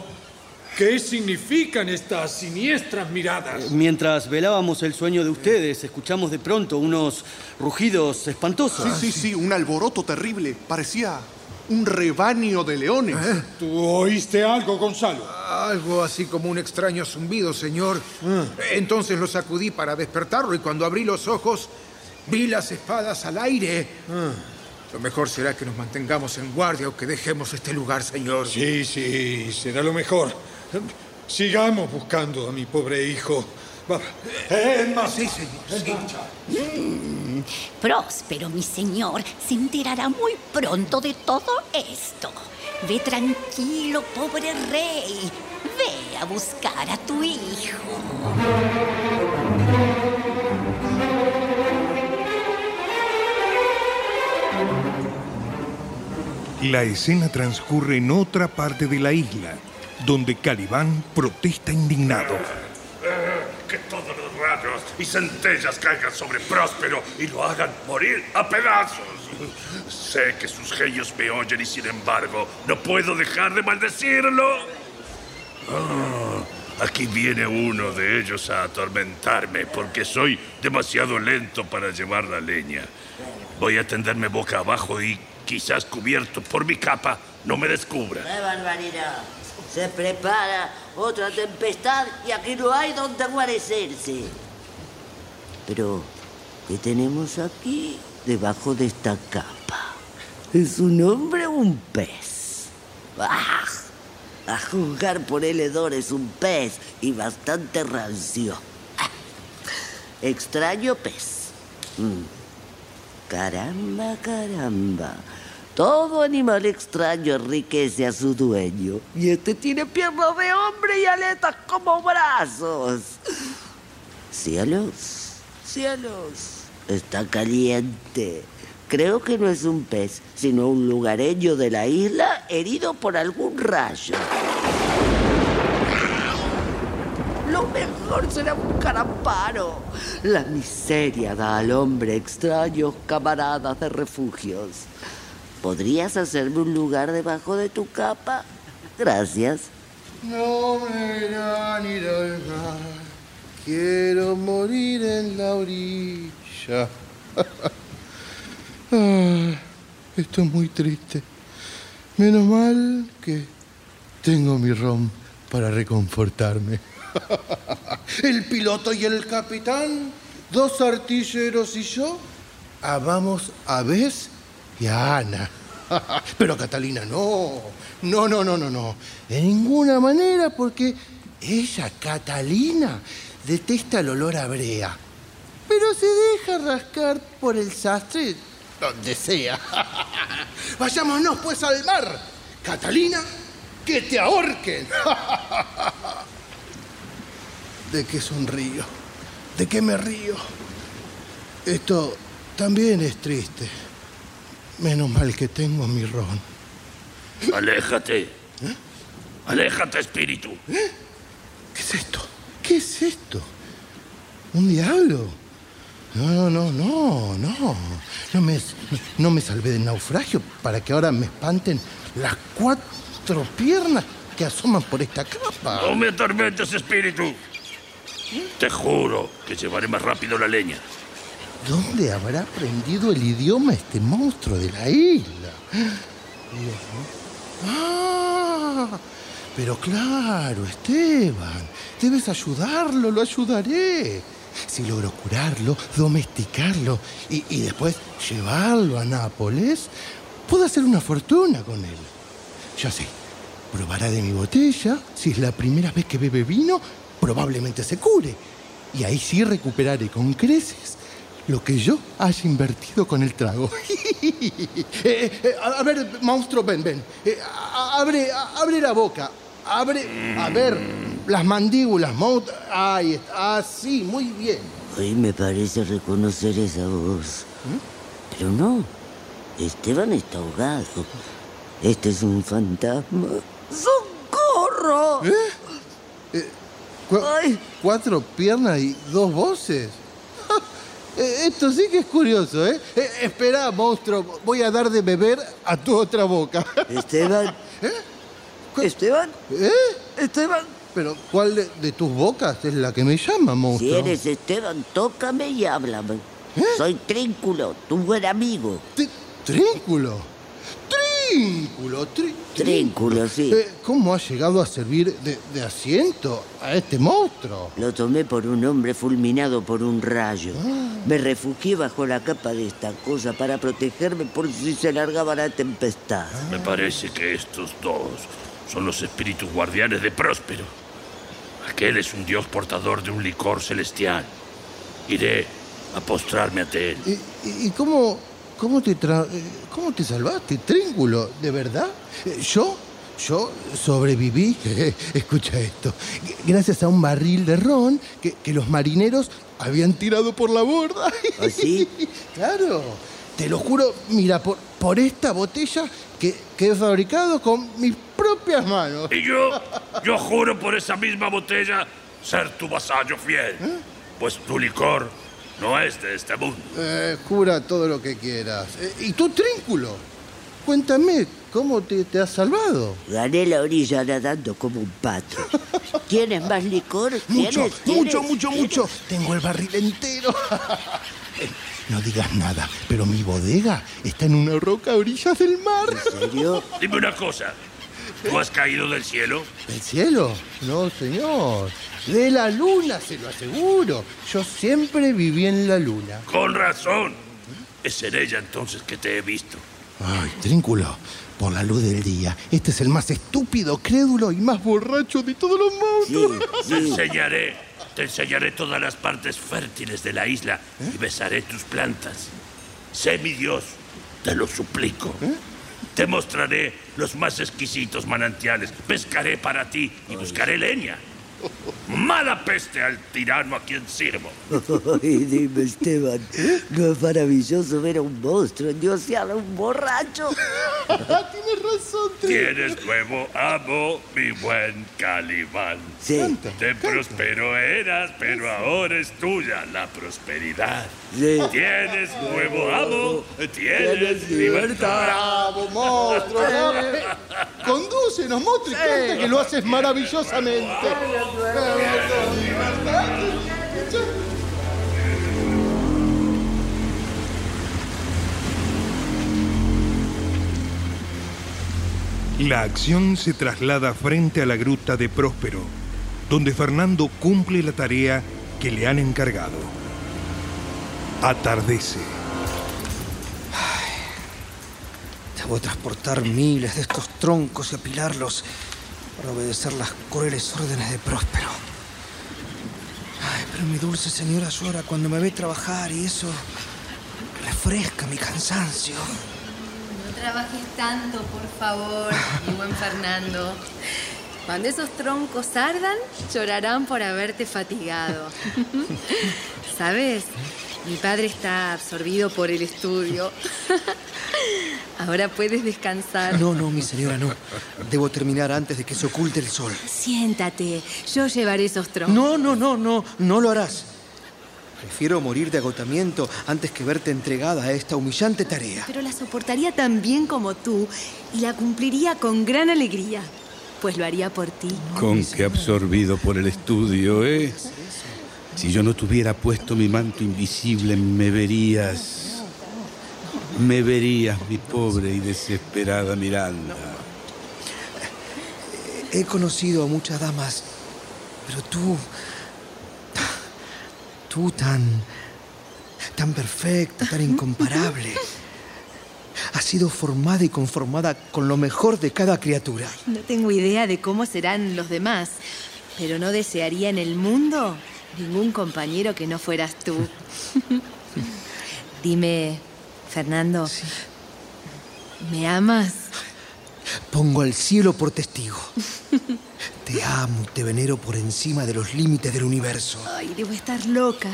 ¿Qué significan estas siniestras miradas? Mientras velábamos el sueño de ustedes, escuchamos de pronto unos rugidos espantosos. Sí, sí, sí, un alboroto terrible. Parecía un rebaño de leones. ¿Tú oíste algo, Gonzalo? Algo así como un extraño zumbido, señor. Entonces lo sacudí para despertarlo y cuando abrí los ojos vi las espadas al aire. Lo mejor será que nos mantengamos en guardia o que dejemos este lugar, señor. Sí, sí, será lo mejor. Sigamos buscando a mi pobre hijo. Va. Eh, Es más, Sí, señor. sí. Mm, Próspero, mi señor, se enterará muy pronto de todo esto. Ve tranquilo, pobre rey. Ve a buscar a tu hijo. La escena transcurre en otra parte de la isla, donde Calibán protesta indignado. Que todos los rayos y centellas caigan sobre Próspero y lo hagan morir a pedazos. Sé que sus genios me oyen y sin embargo no puedo dejar de maldecirlo. Ah, aquí viene uno de ellos a atormentarme porque soy demasiado lento para llevar la leña. Voy a tenderme boca abajo y quizás cubierto por mi capa no me descubra. ¡Qué barbaridad! Se prepara otra tempestad y aquí no hay donde guarecerse. Pero, ¿qué tenemos aquí debajo de esta capa? ¿Es un hombre o un pez? ¡Ah! A juzgar por el hedor es un pez y bastante rancio. Ah, Extraño pez. Mm. Caramba, caramba. Todo animal extraño enriquece a su dueño. Y este tiene piernas de hombre y aletas como brazos. Cielos, cielos. Está caliente. Creo que no es un pez, sino un lugareño de la isla herido por algún rayo. Lo mejor será buscar amparo. La miseria da al hombre extraños camaradas de refugios. ¿Podrías hacerme un lugar debajo de tu capa? Gracias. No me irán ir al mar. Quiero morir en la orilla. Ah, esto es muy triste. Menos mal que tengo mi ron para reconfortarme. El piloto y el capitán, dos artilleros y yo, ah, vamos a Bess y a Ana. Pero Catalina no, no, no, no, no, no. De ninguna manera porque ella, Catalina, detesta el olor a brea. Pero se deja rascar por el sastre donde sea. Vayámonos pues al mar. Catalina, que te ahorquen. ¿De qué sonrío? ¿De qué me río? Esto también es triste. Menos mal que tengo mi ron. Aléjate. Aléjate, espíritu. ¿Qué es esto? ¿Qué es esto? ¿Un diablo? No, no, no, no. No me, no me salvé del naufragio para que ahora me espanten las cuatro piernas que asoman por esta capa. No me atormentes, espíritu. Te juro que llevaré más rápido la leña. ¿Dónde habrá aprendido el idioma este monstruo de la isla? Ah, pero claro, Esteban, debes ayudarlo, lo ayudaré. Si logro curarlo, domesticarlo y, después llevarlo a Nápoles, puedo hacer una fortuna con él. Ya sé, probará de mi botella. Si es la primera vez que bebe vino, probablemente se cure. Y ahí sí recuperaré con creces lo que yo haya invertido con el trago. Eh, eh, a, a ver, monstruo, ven, ven. Eh, abre, abre la boca. Abre, a ver, las mandíbulas, monstruo. Ahí está, así, muy bien. Hoy me parece reconocer esa voz. Pero no, Esteban está ahogado. Este es un fantasma. ¡Socorro! Cu- ¿Cuatro piernas y dos voces? Eh, Esto sí que es curioso, ¿eh? Eh, Espera, monstruo, voy a dar de beber a tu otra boca. Esteban. ¿Esteban? ¿Eh? Esteban. Pero, ¿cuál de, de tus bocas es la que me llama, Si monstruo? eres Esteban, tócame y háblame. ¿Eh? Soy Trínculo, tu buen amigo. ¿Trínculo? ¡Trínculo! Tri- Trínculo, sí. Eh, ¿Cómo ha llegado a servir de, de asiento a este monstruo? Lo tomé por un hombre fulminado por un rayo. Ah. Me refugié bajo la capa de esta cosa para protegerme por si se largaba la tempestad. Me parece que estos dos son los espíritus guardianes de Próspero. Aquel es un dios portador de un licor celestial. Iré a postrarme ante él. ¿Y, y- y cómo, cómo, te tra- eh, cómo te salvaste, Trínculo? ¿De verdad? Eh, ¿Yo? Yo sobreviví, escucha esto, gracias a un barril de ron que, que los marineros habían tirado por la borda. ¿Ah, sí? claro, te lo juro, mira, por, por esta botella que, que he fabricado con mis propias manos. Y yo, yo juro por esa misma botella ser tu vasallo fiel. ¿Eh? Pues tu licor no es de este mundo. Eh, jura todo lo que quieras. Eh, ¿Y tú, Trínculo? Cuéntame, ¿cómo te, te has salvado? Gané la orilla nadando como un pato. ¿Tienes más licor? Mucho, ¿Tienes? mucho, ¿Tienes? mucho, mucho. Tengo el barril entero. No digas nada, pero mi bodega está en una roca a orillas del mar. ¿En serio? Dime una cosa. ¿Tú has caído del cielo? ¿Del cielo? No, señor. De la luna, se lo aseguro. Yo siempre viví en la luna. Con razón. Es en ella entonces que te he visto. Ay, Trínculo, por la luz del día, este es el más estúpido, crédulo y más borracho de todos los monstruos. Te enseñaré, te enseñaré todas las partes fértiles de la isla y besaré tus plantas. Sé mi Dios, te lo suplico. Te mostraré los más exquisitos manantiales, pescaré para ti y buscaré leña. Mala peste al tirano a quien sirvo. Ay, dime, Esteban, ¿no es maravilloso ver a un monstruo endiosear a un borracho? Tienes razón, Tienes nuevo amo, mi buen Calimán. Sí. Canta, De próspero eras, pero ahora es tuya la prosperidad. Sí. Tienes nuevo amo, tienes Tienes libertad. ¡Bravo, monstruo! Condúcenos, y canta que lo haces maravillosamente. La acción se traslada frente a la gruta de Próspero, donde Fernando cumple la tarea que le han encargado. Atardece. Debo transportar miles de estos troncos y apilarlos para obedecer las crueles órdenes de Próspero. Ay, pero mi dulce señora llora cuando me ve trabajar y eso refresca mi cansancio. No trabajes tanto, por favor, mi buen Fernando. Cuando esos troncos ardan, llorarán por haberte fatigado. ¿Sabes? Mi padre está absorbido por el estudio. Ahora puedes descansar. No, no, mi señora, no. Debo terminar antes de que se oculte el sol. Siéntate, yo llevaré esos troncos. No, no, no, no, no lo harás. Prefiero morir de agotamiento antes que verte entregada a esta humillante tarea. Pero la soportaría tan bien como tú y la cumpliría con gran alegría, pues lo haría por ti. Con que absorbido por el estudio, ¿eh? Si yo no tuviera puesto mi manto invisible, me verías. Me verías, mi pobre y desesperada Miranda. He conocido a muchas damas, pero tú. Tú tan. tan perfecta, tan incomparable. Has sido formada y conformada con lo mejor de cada criatura. No tengo idea de cómo serán los demás, pero no desearía en el mundo ningún compañero que no fueras tú. Dime, Fernando, ¿me amas? Pongo al cielo por testigo. Te amo te venero por encima de los límites del universo. Ay, debo estar loca.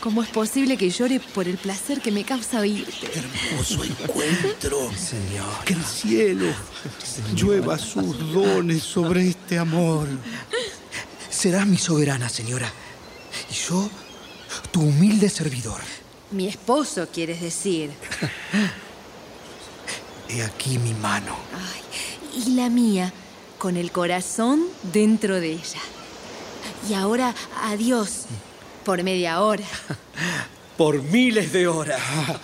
¿Cómo es posible que llore por el placer que me causa oírte? Hermoso encuentro. Señor. Que el cielo llueva sus dones sobre este amor. Serás mi soberana, señora. Y yo, tu humilde servidor. Mi esposo, quieres decir. He aquí mi mano. Ay, y la mía, con el corazón dentro de ella. Y ahora, adiós, por media hora. Por miles de horas.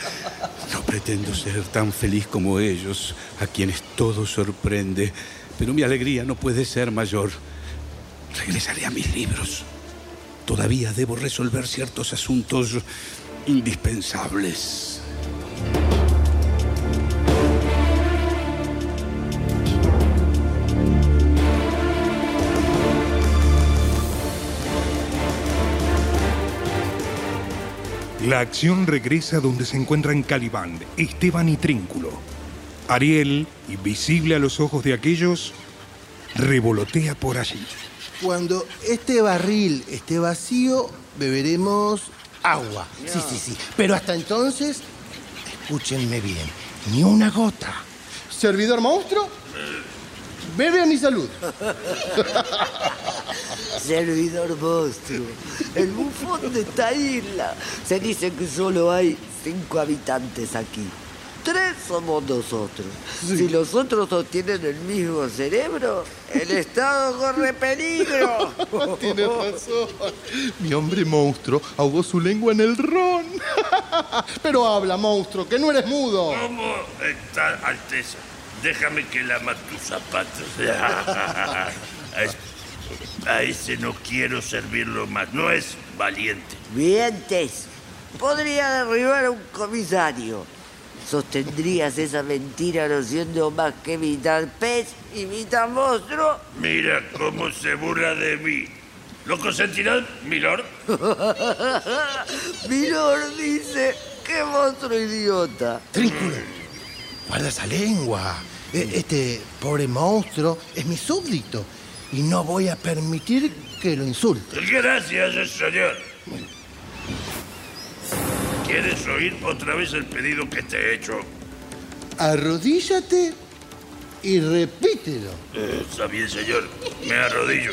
No pretendo ser tan feliz como ellos, a quienes todo sorprende, pero mi alegría no puede ser mayor. Regresaré a mis libros. Todavía debo resolver ciertos asuntos indispensables. La acción regresa donde se encuentran Calibán, Esteban y Trínculo. Ariel, invisible a los ojos de aquellos, revolotea por allí. Cuando este barril esté vacío, beberemos agua. Sí, sí, sí. Pero hasta entonces, escúchenme bien. Ni una gota. ¿Servidor monstruo? Bebe a mi salud. Servidor monstruo, el bufón de esta isla. Se dice que solo hay cinco habitantes aquí. Tres somos nosotros. Si los otros no tienen el mismo cerebro, el Estado corre peligro. Tienes razón. Mi hombre monstruo ahogó su lengua en el ron. Pero habla, monstruo, que no eres mudo. ¿Cómo está, Alteza? Déjame que lama tus zapatos. A ese no quiero servirlo más. No es valiente. Mientes. Podría derribar a un comisario. ¿Sostendrías esa mentira no siendo más que mitad pez y mitad monstruo? Mira cómo se burla de mí. ¿Lo consentirán, milord? Milord dice, qué monstruo idiota. Trínculo, guarda esa lengua. E- Este pobre monstruo es mi súbdito y no voy a permitir que lo insulte. Gracias, señor. ¿Quieres oír otra vez el pedido que te he hecho? Arrodíllate y repítelo. Eh, está bien, señor. Me arrodillo.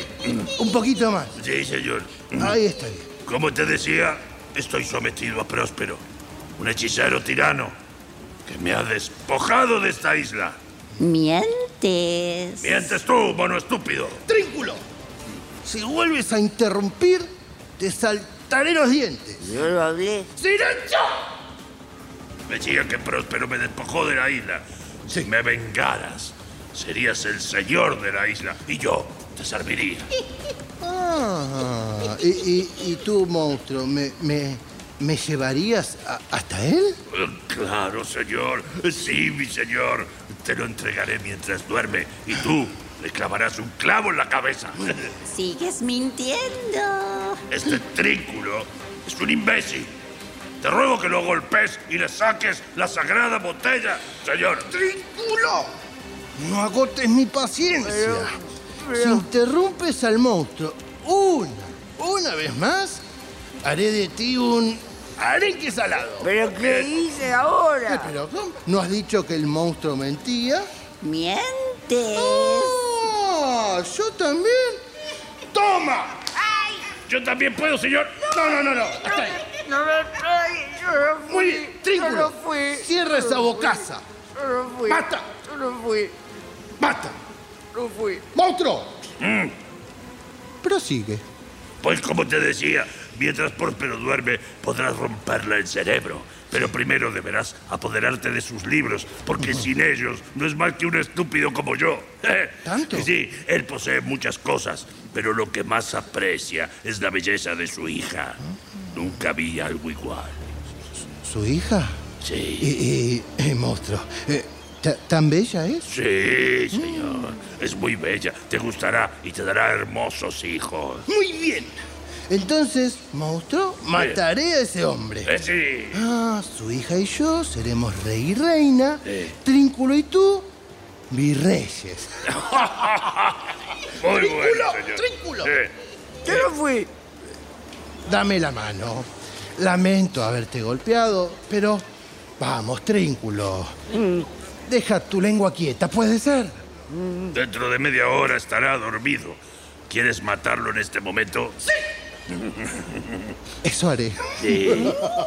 Un poquito más. Sí, señor. Ahí está bien. Como te decía, estoy sometido a Próspero, un hechicero tirano que me ha despojado de esta isla. Mientes. Mientes tú, mono estúpido. Trínculo, si vuelves a interrumpir, te saltaré los dientes. Yo lo hablé. ¡Silencio! Decía que Próspero me despojó de la isla. Si me vengaras, serías el señor de la isla y yo te serviría. Ah, y, y- y tú, monstruo, ¿me, me, me llevarías a- hasta él? Eh, Claro, señor. Sí, mi señor. Te lo entregaré mientras duerme y tú le clavarás un clavo en la cabeza. Sigues mintiendo. Este trínculo es un imbécil. Te ruego que lo golpes y le saques la sagrada botella, señor. ¡Trínculo! No agotes mi paciencia. Si interrumpes al monstruo una, una vez más, haré de ti un arenque salado. ¿Pero qué hice ahora? ¿Pero cómo? ¿No has dicho que el monstruo mentía? Mientes. ¡Ah! ¿Yo también? ¡Toma! Yo también puedo, señor. No, no, no, no. Hasta ahí. No me estoy, yo no fui. Muy bien, Trínculo. Yo no fui. Cierra esa bocaza. Yo no fui. ¡Basta! Yo no fui. ¡Basta! No fui. ¡Monstruo! Mm, Prosigue. Pues como te decía, mientras Próspero duerme, podrás romperle el cerebro. Pero primero deberás apoderarte de sus libros, porque sin ellos no es más que un estúpido como yo. ¿Tanto? Sí, él posee muchas cosas, pero lo que más aprecia es la belleza de su hija. Nunca vi algo igual. ¿Su hija? Sí. Y, y- y, monstruo. eh, ¿ta- ¿Tan bella es? Sí, señor. Es muy bella. Te gustará y te dará hermosos hijos. Muy bien. Entonces, monstruo, mataré a ese hombre. Eh, sí. Ah, su hija y yo seremos rey y reina. Eh. Trínculo y tú, virreyes. Muy Trínculo, bueno, señor. Trínculo. Sí. ¿Qué no fui? Dame la mano. Lamento haberte golpeado, pero vamos, Trínculo. Deja tu lengua quieta, ¿puede ser? Dentro de media hora estará dormido. ¿Quieres matarlo en este momento? Sí. Eso haré.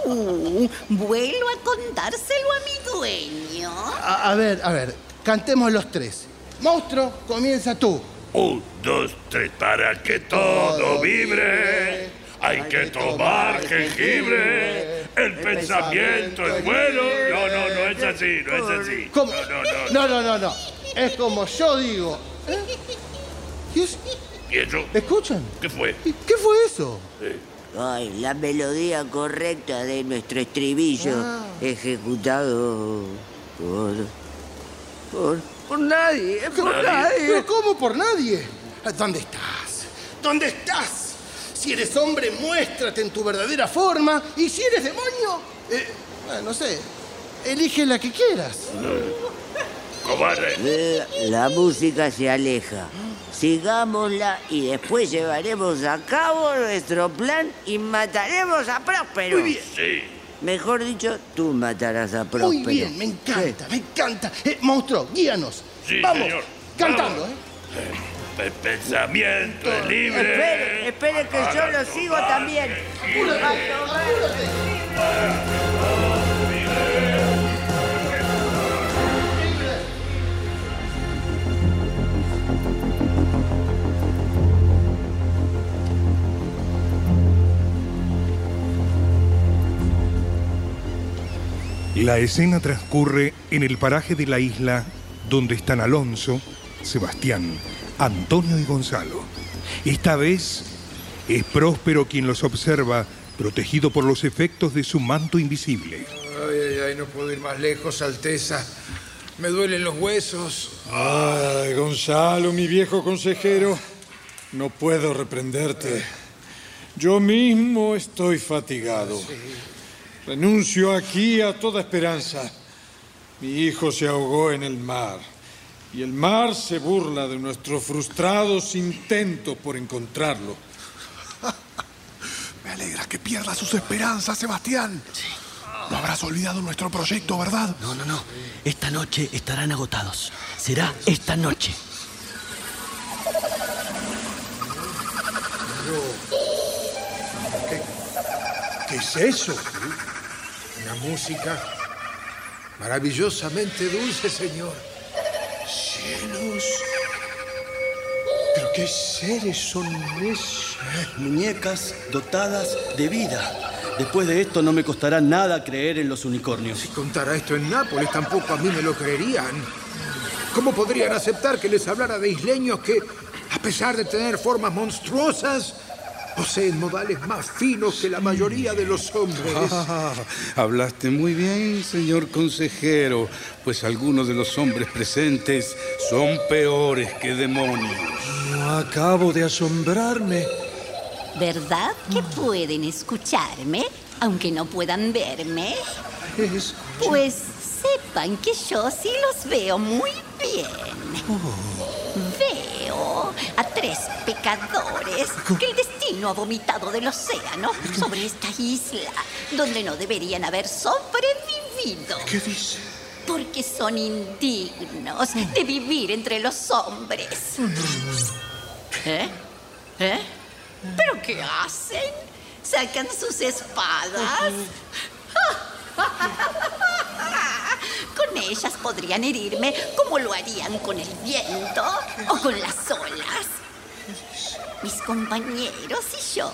Uh, vuelvo a contárselo a mi dueño. A, a ver, a ver, cantemos los tres. Monstruo, comienza tú. Un, dos, tres, para que todo vibre. Hay que tomar jengibre. El pensamiento es bueno. No, no, no es así, no es así. ¿Cómo? No, no, no. No, no, no, no. Es como yo digo. ¿Eh? ¿Y es- ¿Y eso? ¿Escuchan? ¿Qué fue? ¿Qué fue eso? Ay, la melodía correcta de nuestro estribillo Ah. ejecutado por. por. Por nadie, por ¿Pero nadie. cómo por nadie? ¿Dónde estás? ¿Dónde estás? Si eres hombre, muéstrate en tu verdadera forma. Y si eres demonio, eh, ah, no sé, elige la que quieras. Cobarde. La, la música se aleja. Sigámosla y después llevaremos a cabo nuestro plan y mataremos a Próspero. Muy bien. Sí. Mejor dicho, tú matarás a Próspero. Muy bien, me encanta, me encanta. Eh, monstruo, guíanos. Sí, Vamos, señor. cantando, Vamos. ¿eh? El pensamiento es libre. Espere, espere que yo lo sigo también. La escena transcurre en el paraje de la isla donde están Alonso, Sebastián, Antonio y Gonzalo. Esta vez es Próspero quien los observa, protegido por los efectos de su manto invisible. Ay, ay, ay, no puedo ir más lejos, Alteza. Me duelen los huesos. Ay, Gonzalo, mi viejo consejero, no puedo reprenderte. Yo mismo estoy fatigado. Renuncio aquí a toda esperanza. Mi hijo se ahogó en el mar y el mar se burla de nuestros frustrados intentos por encontrarlo. Me alegra que pierda sus esperanzas, Sebastián. No habrás olvidado nuestro proyecto, ¿verdad? No, no, no. Esta noche estarán agotados. Será esta noche. ¿Qué, qué es eso? Una música maravillosamente dulce, señor. ¡Cielos! ¿Pero qué seres son esos? Muñecas dotadas de vida. Después de esto no me costará nada creer en los unicornios. Si contara esto en Nápoles, tampoco a mí me lo creerían. ¿Cómo podrían aceptar que les hablara de isleños que, a pesar de tener formas monstruosas, poseen modales más finos que la mayoría de los hombres? Ah, hablaste muy bien, señor consejero, pues algunos de los hombres presentes son peores que demonios. acabo de asombrarme. ¿Verdad que pueden escucharme, aunque no puedan verme? Pues sepan que yo sí los veo muy bien. A tres pecadores que el destino ha vomitado del océano sobre esta isla, donde no deberían haber sobrevivido. ¿Qué dice? Porque son indignos de vivir entre los hombres. ¿Eh? ¿Eh? ¿Pero qué hacen? ¿Sacan sus espadas? Ellas podrían herirme como lo harían con el viento o con las olas. Mis compañeros y yo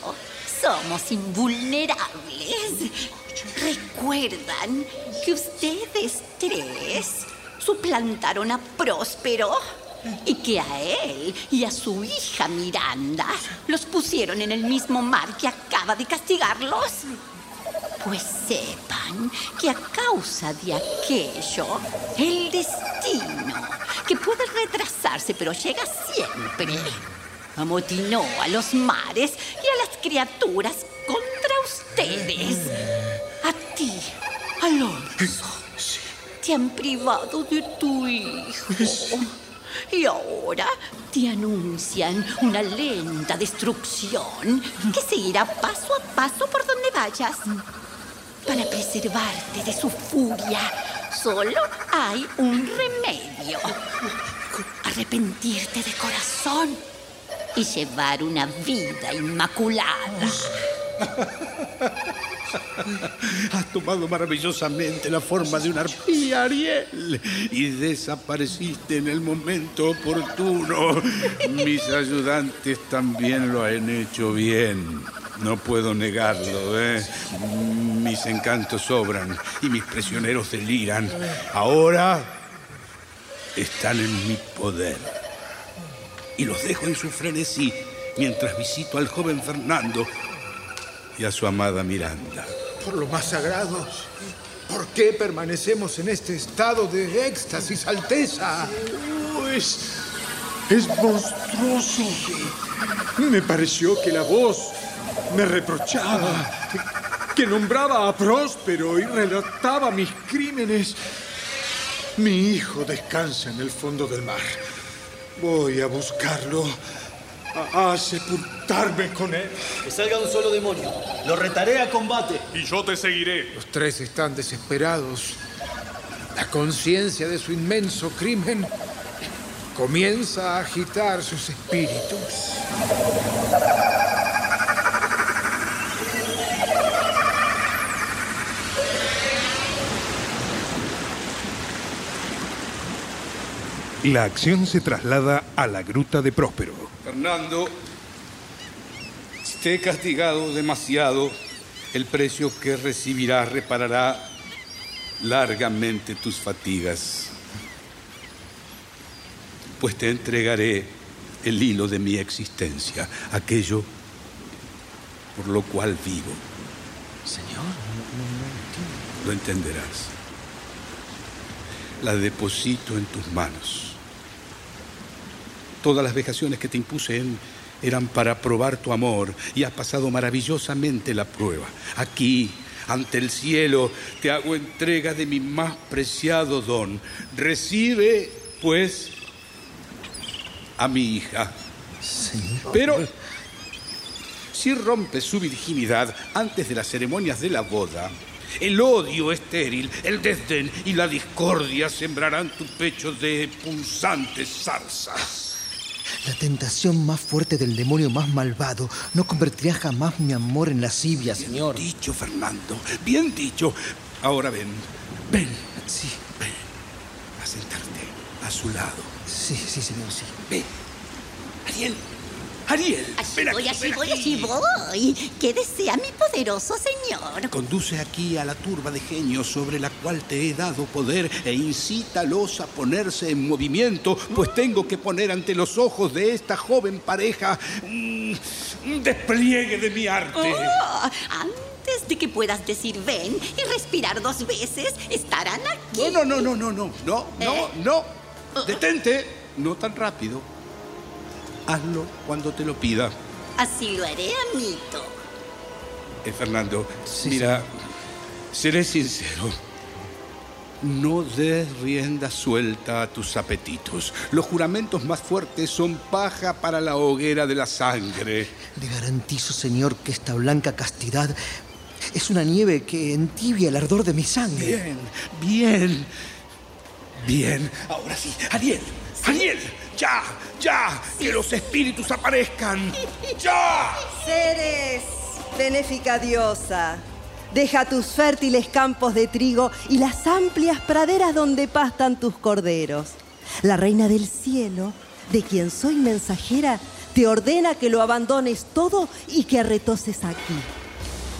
somos invulnerables. ¿Recuerdan que ustedes tres suplantaron a Próspero? Y que a él y a su hija Miranda los pusieron en el mismo mar que acaba de castigarlos. Pues sepan que a causa de aquello, el destino, que puede retrasarse pero llega siempre, amotinó a los mares y a las criaturas contra ustedes. A ti, Alonso. Te han privado de tu hijo. Y ahora te anuncian una lenta destrucción que seguirá paso a paso por donde vayas. Para preservarte de su furia, solo hay un remedio. Arrepentirte de corazón y llevar una vida inmaculada. Has tomado maravillosamente la forma de una arpía, Ariel, y desapareciste en el momento oportuno. Mis ayudantes también lo han hecho bien. No puedo negarlo, ¿eh? Mis encantos sobran y mis prisioneros deliran. Ahora están en mi poder. Y los dejo en su frenesí mientras visito al joven Fernando y a su amada Miranda. Por lo más sagrados, ¿por qué permanecemos en este estado de éxtasis, Alteza? Es, es monstruoso. Me pareció que la voz me reprochaba, que nombraba a Próspero y relataba mis crímenes. Mi hijo descansa en el fondo del mar. Voy a buscarlo, a, a sepultarme con él. Que salga un solo demonio. Lo retaré a combate. Y yo te seguiré. Los tres están desesperados. La conciencia de su inmenso crimen comienza a agitar sus espíritus. La acción se traslada a la gruta de Próspero. Fernando, si te he castigado demasiado, el precio que recibirás reparará largamente tus fatigas. Pues te entregaré el hilo de mi existencia, aquello por lo cual vivo. Señor, no, no, no entiendo. Lo entenderás. La deposito en tus manos. Todas las vejaciones que te impuse en- eran para probar tu amor y has pasado maravillosamente la prueba. Aquí, ante el cielo, te hago entrega de mi más preciado don. Recibe, pues, a mi hija. Señor. Pero si rompes su virginidad antes de las ceremonias de la boda, el odio estéril, el desdén y la discordia sembrarán tu pecho de punzantes zarzas. La tentación más fuerte del demonio más malvado no convertirá jamás mi amor en lascivia, señor. Bien dicho, Fernando. Bien dicho. Ahora ven. Ven. Sí. Ven. A sentarte a su lado. Sí, sí, señor, sí. Ve. Ariel. Ariel. Ven voy, aquí, ven voy, allí voy. ¿Qué desea mi poderoso señor? Conduce aquí a la turba de genios sobre la cual te he dado poder e incítalos a ponerse en movimiento, pues tengo que poner ante los ojos de esta joven pareja un, un despliegue de mi arte. Oh, antes de que puedas decir ven y respirar dos veces, estarán aquí. No, no, no, no, no, no, no, no, ¿Eh? no. Detente. No tan rápido. Hazlo cuando te lo pida. Así lo haré, amito. Eh, Fernando, mira, seré sincero. No des rienda suelta a tus apetitos. Los juramentos más fuertes son paja para la hoguera de la sangre. Le garantizo, señor, que esta blanca castidad es una nieve que entibia el ardor de mi sangre. Bien, bien, bien. Ahora sí, Ariel, Ariel, ya, ya, que los espíritus aparezcan. ¡Ya! Ceres, benéfica diosa, deja tus fértiles campos de trigo y las amplias praderas donde pastan tus corderos. La reina del cielo, de quien soy mensajera, te ordena que lo abandones todo y que retoses aquí.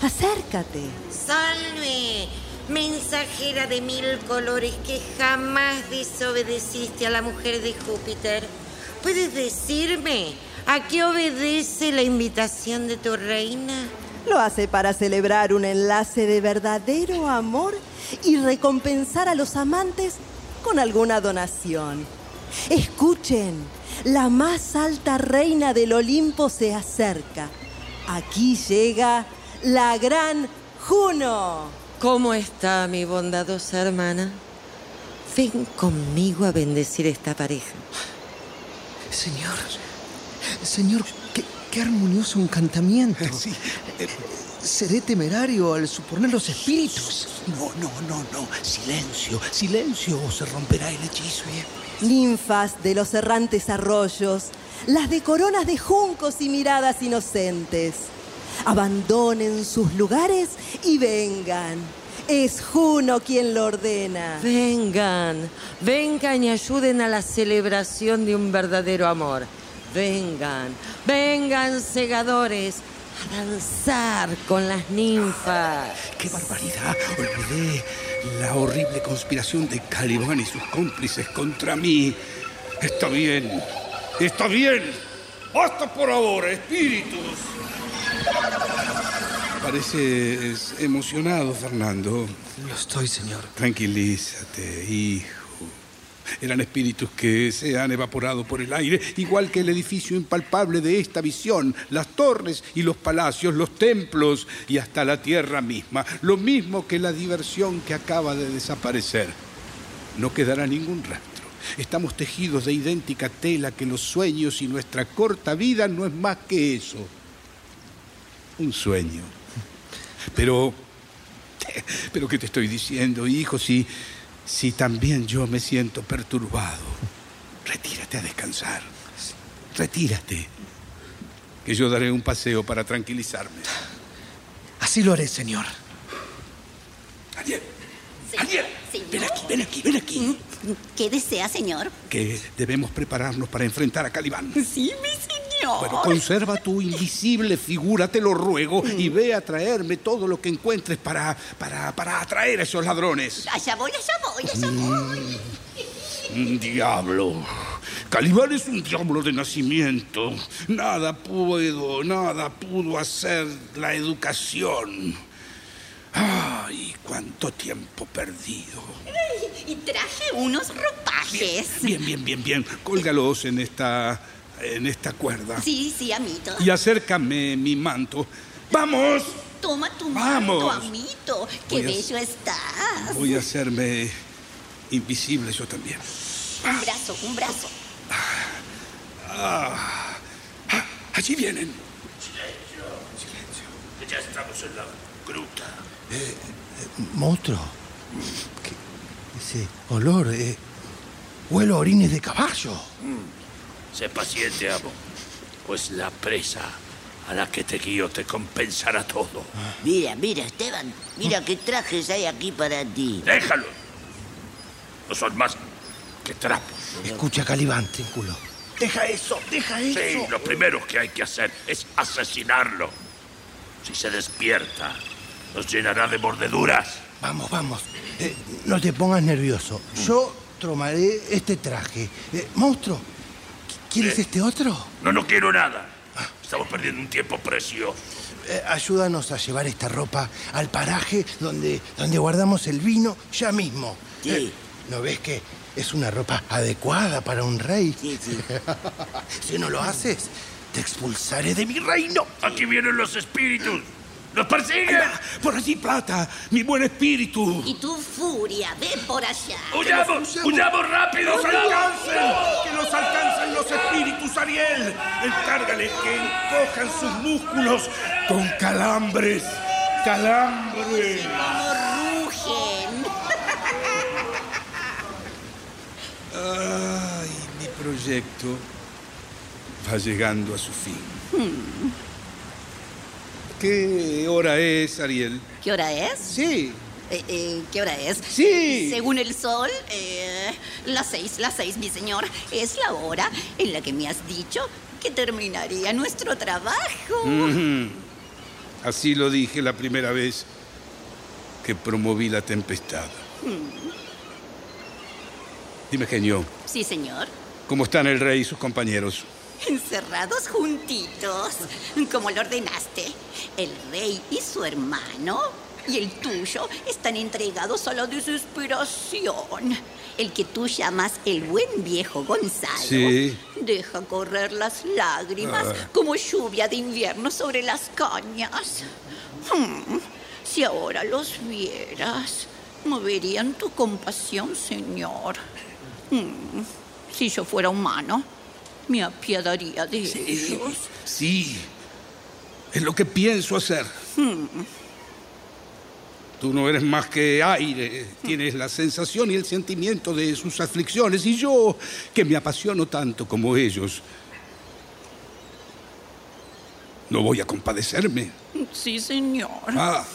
Acércate. Salve, mensajera de mil colores que jamás desobedeciste a la mujer de Júpiter. ¿Puedes decirme a qué obedece la invitación de tu reina? Lo hace para celebrar un enlace de verdadero amor y recompensar a los amantes con alguna donación. Escuchen, la más alta reina del Olimpo se acerca. Aquí llega la gran Juno. ¿Cómo está mi bondadosa hermana? Ven conmigo a bendecir esta pareja. Señor, señor, qué, qué armonioso encantamiento. Sí. Seré temerario al suponer los espíritus. No, no, no, no. Silencio, silencio o se romperá el hechizo. Ninfas de los errantes arroyos, las de coronas de juncos y miradas inocentes. Abandonen sus lugares y vengan. Es Juno quien lo ordena. Vengan, vengan y ayuden a la celebración de un verdadero amor. Vengan, vengan segadores a danzar con las ninfas. ¡Qué barbaridad! Olvidé la horrible conspiración de Calibán y sus cómplices contra mí. Está bien, está bien. Basta por ahora, espíritus. Pareces emocionado, Fernando. Lo estoy, señor. Tranquilízate, hijo. Eran espíritus que se han evaporado por el aire, igual que el edificio impalpable de esta visión, las torres y los palacios, los templos y hasta la tierra misma, lo mismo que la diversión que acaba de desaparecer. No quedará ningún rastro. Estamos tejidos de idéntica tela que los sueños y nuestra corta vida no es más que eso. Un sueño. Pero, pero ¿qué te estoy diciendo, hijo? Si, si también yo me siento perturbado, retírate a descansar. Retírate. Que yo daré un paseo para tranquilizarme. Así lo haré, señor. Ariel, Ariel, ven aquí, ven aquí, ven aquí. ¿Qué desea, señor? Que debemos prepararnos para enfrentar a Calibán. Sí, mi señor. Bueno, conserva tu invisible figura, te lo ruego, y ve a traerme todo lo que encuentres para, para, para atraer a esos ladrones. Allá voy, allá voy, allá voy. Un diablo. Calibán es un diablo de nacimiento. Nada puedo, nada pudo hacer la educación. Ay, cuánto tiempo perdido. Y traje unos ropajes. Bien, bien, bien, bien. Cólgalos en esta, en esta cuerda. Sí, sí, amito. Y acércame mi manto. ¡Vamos! Toma tu Vamos. manto, amito. Qué Voy a- bello estás. Voy a hacerme invisible yo también. Un brazo, un brazo. Ah, ah, allí vienen. Que ya estamos en la gruta. Eh, monstruo. ¿Qué- ese olor. Eh, huelo a orines de caballo. Sé paciente, amo. Pues la presa a la que te guío te compensará todo. Mira, mira, Esteban. Mira qué trajes hay aquí para ti. ¡Déjalo! No son más que trapos. Escucha, Calibán, culo. Deja eso, deja eso. Sí, lo primero que hay que hacer es asesinarlo. Si se despierta, nos llenará de mordeduras. Vamos, vamos. Eh, no te pongas nervioso. Yo tomaré este traje. Eh, monstruo, ¿qu- ¿quieres Eh. este otro? No, no quiero nada. Estamos perdiendo un tiempo precioso. Eh, ayúdanos a llevar esta ropa al paraje donde, donde guardamos el vino ya mismo. Sí. Eh, ¿No ves que es una ropa adecuada para un rey? Sí, sí. si no lo haces, te expulsaré de mi reino. Aquí vienen los espíritus. ¡Nos persiguen! Por allí, Plata, mi buen espíritu. Y tu furia, ve por allá. ¡Huyamos! ¡Huyamos rápido! ¡Que nos alcancen! ¡Que nos alcancen los espíritus, Ariel! Encárgale que encojan sus músculos con calambres. ¡Calambres! Como rugen. Ay, mi proyecto va llegando a su fin. ¿Qué hora es, Ariel? ¿Qué hora es? Sí. Eh, eh, ¿Qué hora es? Sí. Según el sol, eh, las seis, las seis, mi señor. Es la hora en la que me has dicho que terminaría nuestro trabajo. Así lo dije la primera vez que promoví la tempestad. Mm, Dime, genio, Sí, señor. ¿cómo están el rey y sus compañeros? Encerrados juntitos, como lo ordenaste. El rey y su hermano y el tuyo están entregados a la desesperación. el que tú llamas el buen viejo Gonzalo, Sí. deja correr las lágrimas Ah. como lluvia de invierno sobre las cañas. Hmm, Si ahora los vieras, moverían tu compasión, Señor. Hmm, Si yo fuera humano, me apiadaría de ellos. Sí, es lo que pienso hacer. Hmm. Tú no eres más que aire, tienes la sensación y el sentimiento de sus aflicciones, y yo, que me apasiono tanto como ellos, no voy a compadecerme. Sí, Señor. Ah,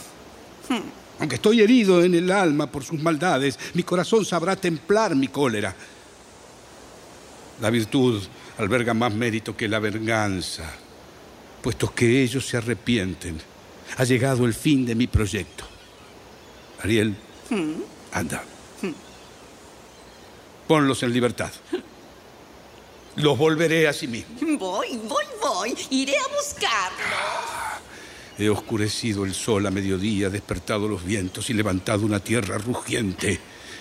Hmm. aunque estoy herido en el alma por sus maldades, mi corazón sabrá templar mi cólera. La virtud alberga más mérito que la venganza, puesto que ellos se arrepienten. Ha llegado el fin de mi proyecto. Ariel, Hmm. anda. Ponlos en libertad. Los volveré a sí mismo. Voy, voy, voy. Iré a buscarlos. He oscurecido el sol a mediodía, despertado los vientos y levantado una tierra rugiente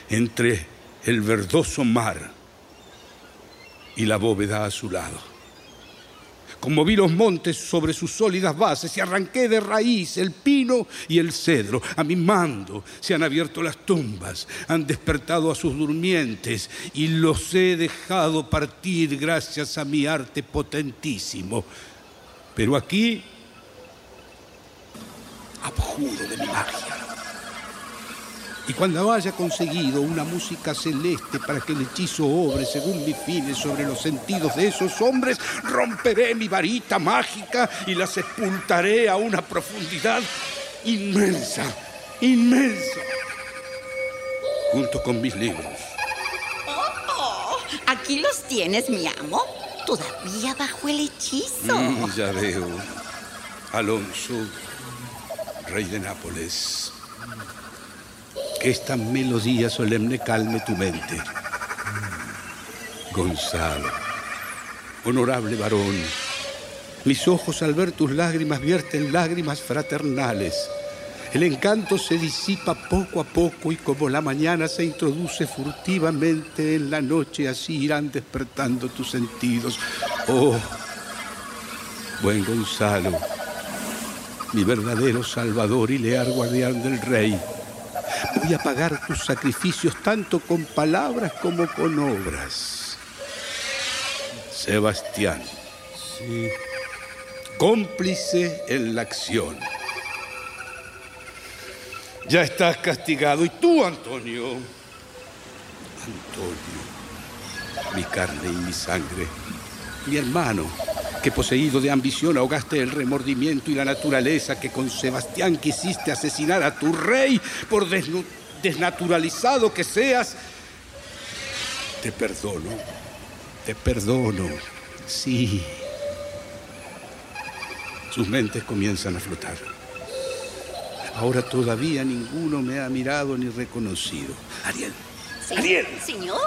entre el verdoso mar y la bóveda a su lado. Conmoví los montes sobre sus sólidas bases y arranqué de raíz el pino y el cedro. A mi mando se han abierto las tumbas, han despertado a sus durmientes y los he dejado partir gracias a mi arte potentísimo. Pero aquí abjuro de mi magia. Y cuando haya conseguido una música celeste para que el hechizo obre según mis fines sobre los sentidos de esos hombres, romperé mi varita mágica y la sepultaré a una profundidad inmensa, inmensa, junto con mis libros. Oh, aquí los tienes, mi amo. Todavía bajo el hechizo. Mm, ya veo. Alonso, rey de Nápoles. Que esta melodía solemne calme tu mente. Gonzalo, honorable varón, mis ojos al ver tus lágrimas vierten lágrimas fraternales. El encanto se disipa poco a poco y como la mañana se introduce furtivamente en la noche, así irán despertando tus sentidos. Oh, buen Gonzalo, mi verdadero salvador y leal guardián del rey. Voy a pagar tus sacrificios tanto con palabras como con obras. Sebastián. Sí. Cómplice en la acción. Ya estás castigado. ¿Y tú, Antonio? Antonio, mi carne y mi sangre. Mi hermano, que poseído de ambición ahogaste el remordimiento y la naturaleza, que con Sebastián quisiste asesinar a tu rey por desnaturalizado que seas. Te perdono, te perdono, sí. Sus mentes comienzan a flotar. Ahora todavía ninguno me ha mirado ni reconocido. Ariel, Sí, Ariel. Señor.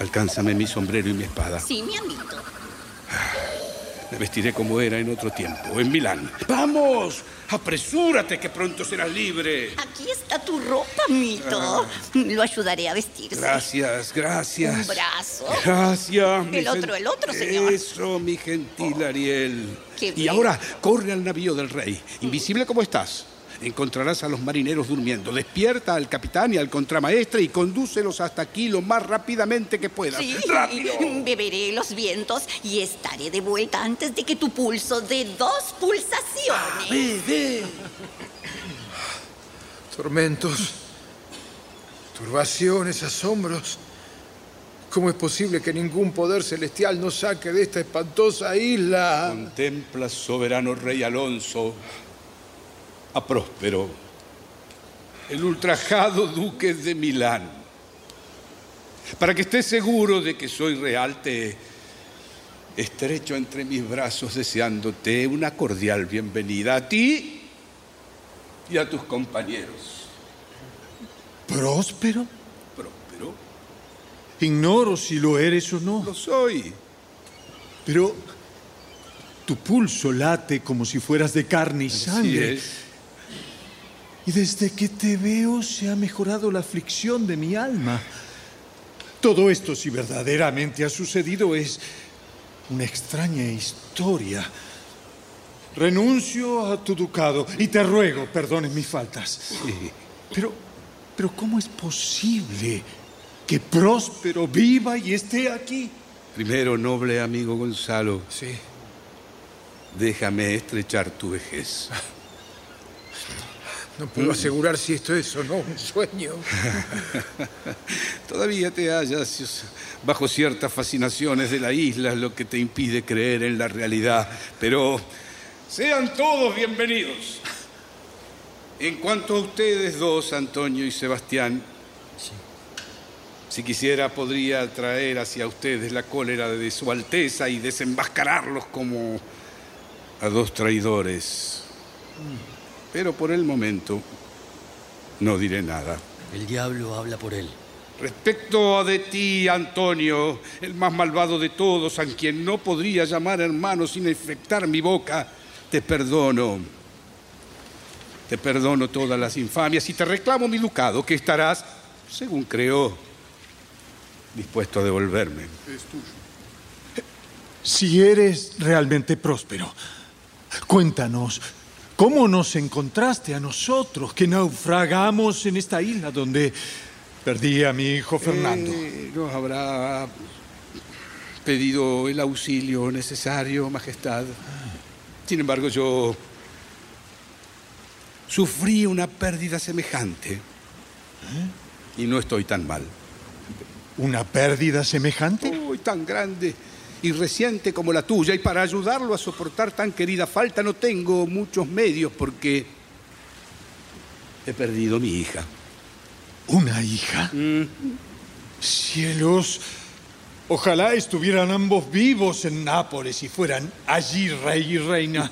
alcánzame mi sombrero y mi espada. Sí, mi amito. Me vestiré como era en otro tiempo, en Milán. ¡Vamos! ¡Apresúrate que pronto serás libre! Aquí está tu ropa, mito. Lo ayudaré a vestirse. Gracias, gracias. Un brazo. Gracias. El otro, el otro, señor. Eso, mi gentil Ariel. Qué Y bien. ahora, corre al navío del rey. Invisible como estás. Encontrarás a los marineros durmiendo. Despierta al capitán y al contramaestre y condúcelos hasta aquí lo más rápidamente que puedas. Sí, ¡Rápido! beberé los vientos y estaré de vuelta antes de que tu pulso dé dos pulsaciones. Ve, ve. Tormentos, turbaciones, asombros. ¿Cómo es posible que ningún poder celestial nos saque de esta espantosa isla? Contempla, soberano rey Alonso, a Próspero, el ultrajado duque de Milán. Para que estés seguro de que soy real, te estrecho entre mis brazos deseándote una cordial bienvenida a ti y a tus compañeros. ¿Próspero? Próspero. Ignoro si lo eres o no. Lo soy. Pero tu pulso late como si fueras de carne y Así sangre. es. Y desde que te veo se ha mejorado la aflicción de mi alma. Todo esto, si verdaderamente ha sucedido, es una extraña historia. Renuncio a tu ducado y te ruego perdones mis faltas. Pero, pero ¿cómo es posible que Próspero viva y esté aquí? Primero, noble amigo Gonzalo. Sí. Déjame estrechar tu vejez. No puedo asegurar si esto es o no un sueño. Todavía te hallas bajo ciertas fascinaciones de la isla, lo que te impide creer en la realidad. Pero sean todos bienvenidos. En cuanto a ustedes dos, Antonio y Sebastián, si quisiera podría traer hacia ustedes la cólera de su Alteza y desenmascararlos como a dos traidores. Pero por el momento no diré nada. El diablo habla por él. Respecto a de ti, Antonio, el más malvado de todos, a quien no podría llamar hermano sin infectar mi boca, te perdono. Te perdono todas las infamias y te reclamo mi ducado, que estarás, según creo, dispuesto a devolverme. Es tuyo. Si eres realmente próspero, cuéntanos, ¿cómo nos encontraste a nosotros que naufragamos en esta isla donde perdí a mi hijo Fernando? Eh, nos habrá pedido el auxilio necesario, Majestad. Sin embargo, yo sufrí una pérdida semejante y no estoy tan mal. ¿Una pérdida semejante? Uy, tan grande y reciente como la tuya, y para ayudarlo a soportar tan querida falta no tengo muchos medios porque he perdido mi hija. ¿Una hija? Cielos, ojalá estuvieran ambos vivos en Nápoles y fueran allí rey y reina.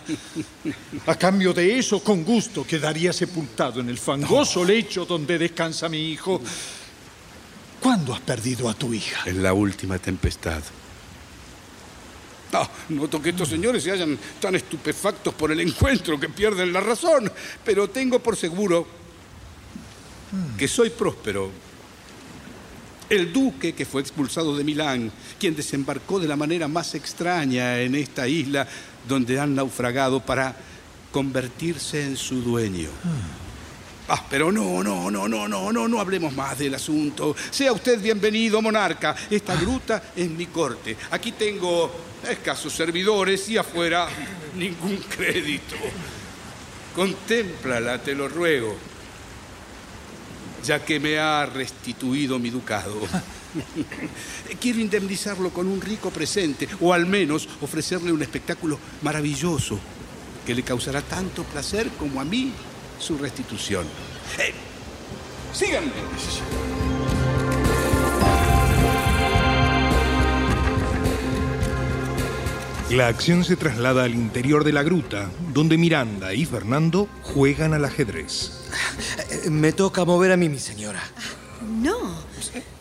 A cambio de eso, con gusto quedaría sepultado en el fangoso lecho donde descansa mi hijo. ¿Cuándo has perdido a tu hija? En la última tempestad. No, noto que estos señores se hallan tan estupefactos por el encuentro que pierden la razón, pero tengo por seguro que soy próspero. El duque que fue expulsado de Milán, quien desembarcó de la manera más extraña en esta isla donde han naufragado para convertirse en su dueño. Ah, pero no, no, no, no, no, no, no hablemos más del asunto. Sea usted bienvenido, monarca. Esta gruta es mi corte. Aquí tengo escasos servidores y afuera ningún crédito. Contémplala, te lo ruego, ya que me ha restituido mi ducado. Quiero indemnizarlo con un rico presente, o al menos ofrecerle un espectáculo maravilloso que le causará tanto placer como a mí su restitución. Eh, síganme. La acción se traslada al interior de la gruta, donde Miranda y Fernando juegan al ajedrez. Eh, Me toca mover a mí, mi señora. No,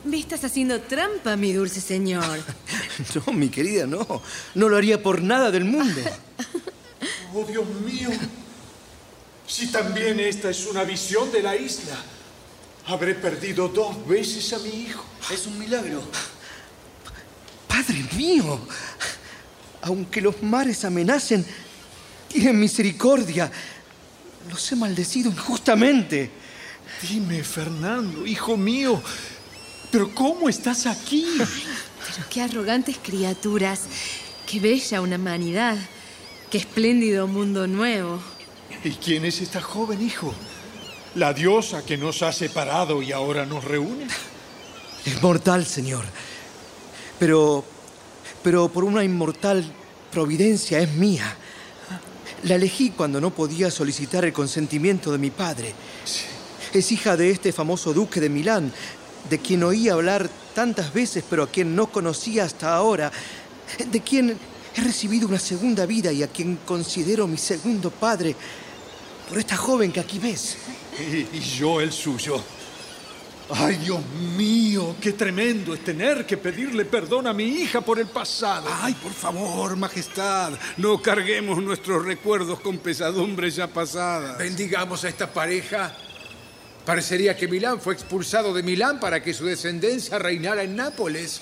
me estás haciendo trampa, mi dulce señor. No, mi querida, no. No lo haría por nada del mundo. Oh, Dios mío. Si también esta es una visión de la isla, habré perdido dos veces a mi hijo. Es un milagro. Padre mío, aunque los mares amenacen, tienen misericordia. Los he maldecido injustamente. Dime, Fernando, hijo mío, pero ¿cómo estás aquí? Pero qué arrogantes criaturas. Qué bella una humanidad. Qué espléndido mundo nuevo. ¿Y quién es esta joven, hijo? La diosa que nos ha separado y ahora nos reúne. Es mortal, señor. Pero, pero por una inmortal providencia es mía. La elegí cuando no podía solicitar el consentimiento de mi padre. Es hija de este famoso duque de Milán, de quien oí hablar tantas veces, pero a quien no conocía hasta ahora, de quien he recibido una segunda vida y a quien considero mi segundo padre, por esta joven que aquí ves. Y, y yo el suyo. Ay, Dios mío, qué tremendo es tener que pedirle perdón a mi hija por el pasado. Ay, por favor, Majestad, no carguemos nuestros recuerdos con pesadumbres ya pasadas. Bendigamos a esta pareja Parecería que Milán fue expulsado de Milán para que su descendencia reinara en Nápoles.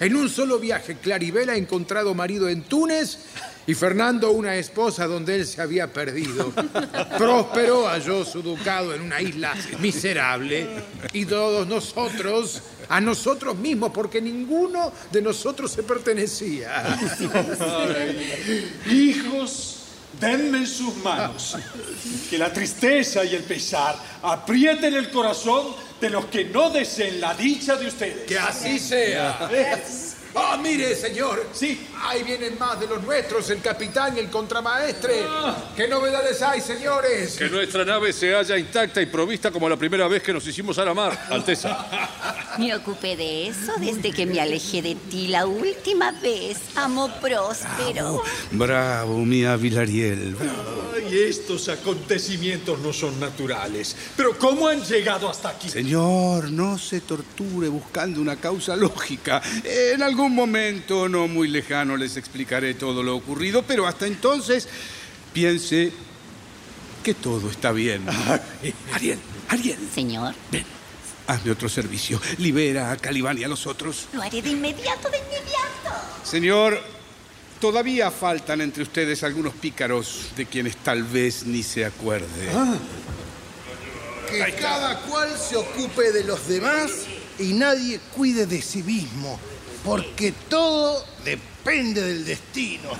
En un solo viaje, Claribel ha encontrado marido en Túnez y Fernando una esposa donde él se había perdido. Próspero halló su ducado en una isla miserable y todos nosotros, a nosotros mismos, porque ninguno de nosotros se pertenecía. Hijos, denme en sus manos. Que la tristeza y el pesar aprieten el corazón de los que no deseen la dicha de ustedes. Que así sea. Ah, mire, señor. Sí. Ahí vienen más de los nuestros, el capitán y el contramaestre. ¿Qué novedades hay, señores? Que nuestra nave se halla intacta y provista como la primera vez que nos hicimos a la mar, Alteza. Me ocupé de eso desde que me alejé de ti la última vez, amo próspero. Bravo, mi hábil Ariel. Ay, estos acontecimientos no son naturales. Pero ¿cómo han llegado hasta aquí? Señor, no se torture buscando una causa lógica. En algún momento no muy lejano les explicaré todo lo ocurrido, pero hasta entonces piense que todo está bien. Ariel, Ariel. Señor. Ven, hazme otro servicio. Libera a Calibán y a los otros. Lo haré de inmediato, de inmediato. Señor, todavía faltan entre ustedes algunos pícaros de quienes tal vez ni se acuerde. Que cada cual se ocupe de los demás y nadie cuide de sí mismo, porque todo depende del destino.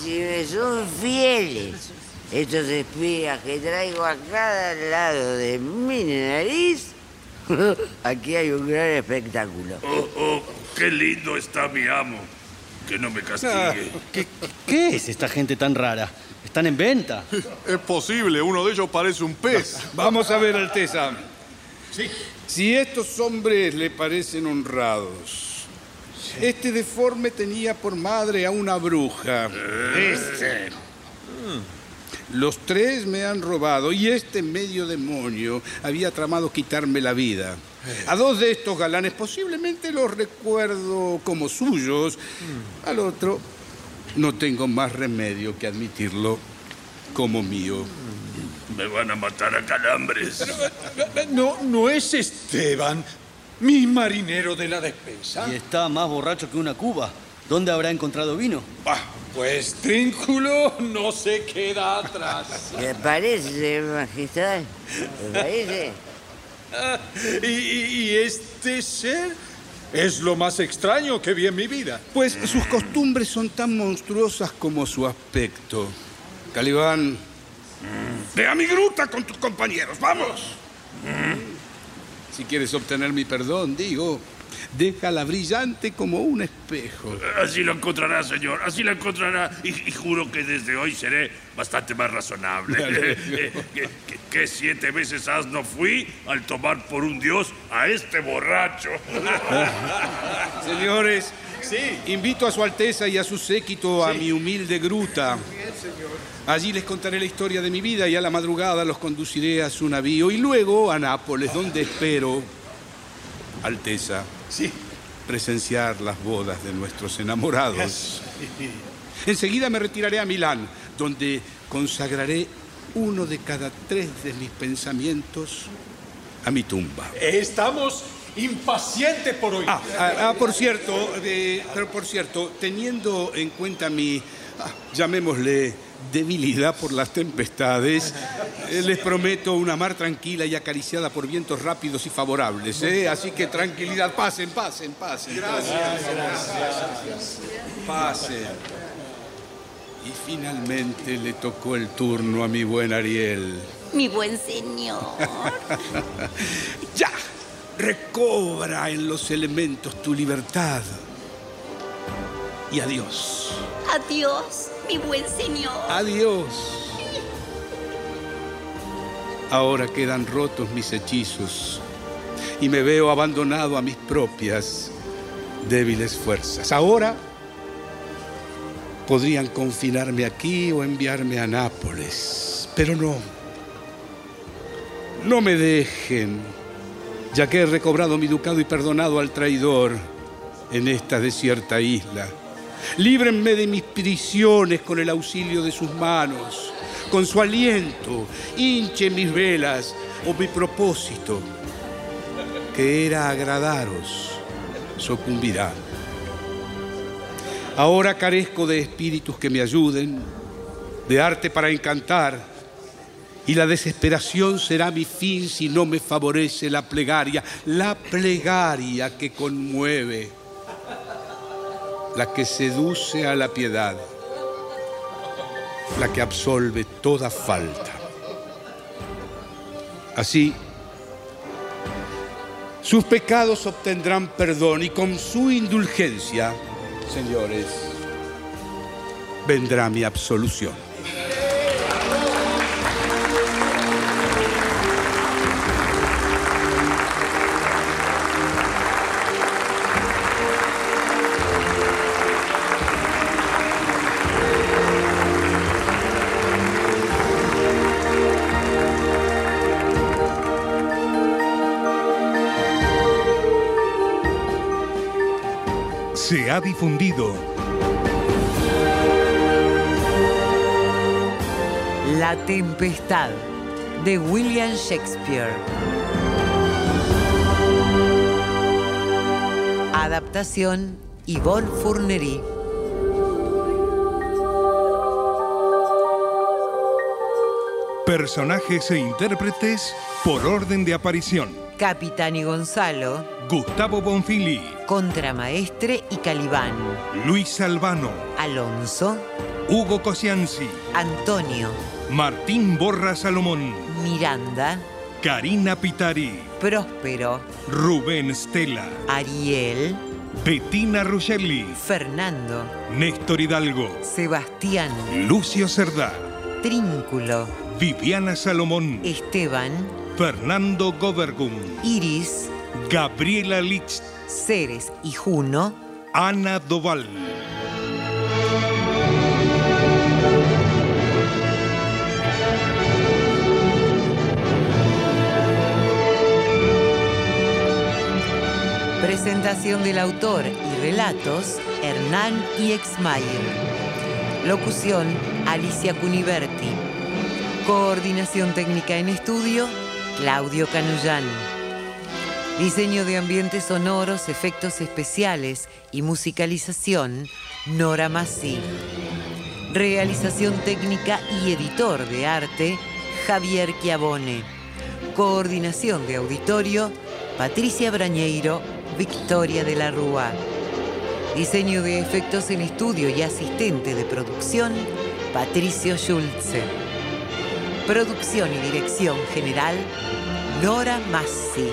Si, si me son fieles estos espías que traigo a cada lado de mi nariz, aquí hay un gran espectáculo. Oh, oh, qué lindo está mi amo. Que no me castigue. ¿Qué, qué es esta gente tan rara? ¿Están en venta? Es posible, uno de ellos parece un pez. Vamos a ver, Alteza. Si estos hombres le parecen honrados, este deforme tenía por madre a una bruja. Este. Los tres me han robado y este medio demonio había tramado quitarme la vida. A dos de estos galanes posiblemente los recuerdo como suyos. Al otro no tengo más remedio que admitirlo como mío. Me van a matar a calambres. No, no es Esteban, mi marinero de la despensa. Y está más borracho que una cuba. ¿Dónde habrá encontrado vino? Pues Trínculo no se queda atrás. ¿Le parece, magistral? ¿Le parece? Ah, y, y- y este ser es lo más extraño que vi en mi vida. Pues sus costumbres son tan monstruosas como su aspecto. Calibán, ve a mi gruta con tus compañeros, vamos. Si quieres obtener mi perdón, digo, déjala brillante como un espejo. Así lo encontrará, señor. Así lo encontrará. Y, y juro que desde hoy seré bastante más razonable. Que, que- que siete veces asno fui al tomar por un dios a este borracho. Señores, invito a su Alteza y a su séquito a mi humilde gruta. Allí les contaré la historia de mi vida y a la madrugada los conduciré a su navío y luego a Nápoles, donde espero, Alteza, presenciar las bodas de nuestros enamorados. Enseguida me retiraré a Milán, donde consagraré uno de cada tres de mis pensamientos a mi tumba. Estamos impacientes por hoy. Ah, ah, ah, por cierto, eh, pero por cierto, teniendo en cuenta mi, ah, llamémosle, debilidad por las tempestades, eh, les prometo una mar tranquila y acariciada por vientos rápidos y favorables. ¿eh? Así que tranquilidad, pasen, pasen, pasen. Pasen. Y finalmente le tocó el turno a mi buen Ariel. Mi buen señor. ya, recobra en los elementos tu libertad. Y adiós. Adiós, mi buen señor. Adiós. Ahora quedan rotos mis hechizos y me veo abandonado a mis propias débiles fuerzas. Ahora podrían confinarme aquí o enviarme a Nápoles, pero no. No me dejen, ya que he recobrado mi ducado y perdonado al traidor en esta desierta isla. Líbrenme de mis prisiones con el auxilio de sus manos. Con su aliento, hinche mis velas o mi propósito, que era agradaros, sucumbirá. Ahora carezco de espíritus que me ayuden, de arte para encantar, y la desesperación será mi fin si no me favorece la plegaria, la plegaria que conmueve, la que seduce a la piedad, la que absolve toda falta. Así, sus pecados obtendrán perdón y con su indulgencia, señores, vendrá mi absolución. Ha difundido La Tempestad de William Shakespeare. Adaptación Yvonne Fournery. personajes e intérpretes por orden de aparición. Capitán y Gonzalo. Gustavo Bonfili, Contramaestre y Calibán. Luis Albano, Alonso. Hugo Cosianzi, Antonio. Martín Borra Salomón, Miranda. Karina Pitari, Próspero. Rubén Stella, Ariel. Bettina Ruggeli, Fernando. Néstor Hidalgo, Sebastián. Lucio Cerdá, Trínculo. Viviana Salomón, Esteban. Fernando Gobergum, Iris. Gabriela Lich, Ceres y Juno. Ana Doval. Presentación del autor y relatos Hernán y Exmayer. Locución Alicia Cuniverti. Coordinación técnica en estudio Claudio Canullán. Diseño de ambientes sonoros, efectos especiales y musicalización Nora Massi. Realización técnica y editor de arte Javier Chiavone. Coordinación de auditorio Patricia Brañeiro, Victoria de la Rúa. Diseño de efectos en estudio y asistente de producción, Patricio Schulze. Producción y dirección general, Nora Massi.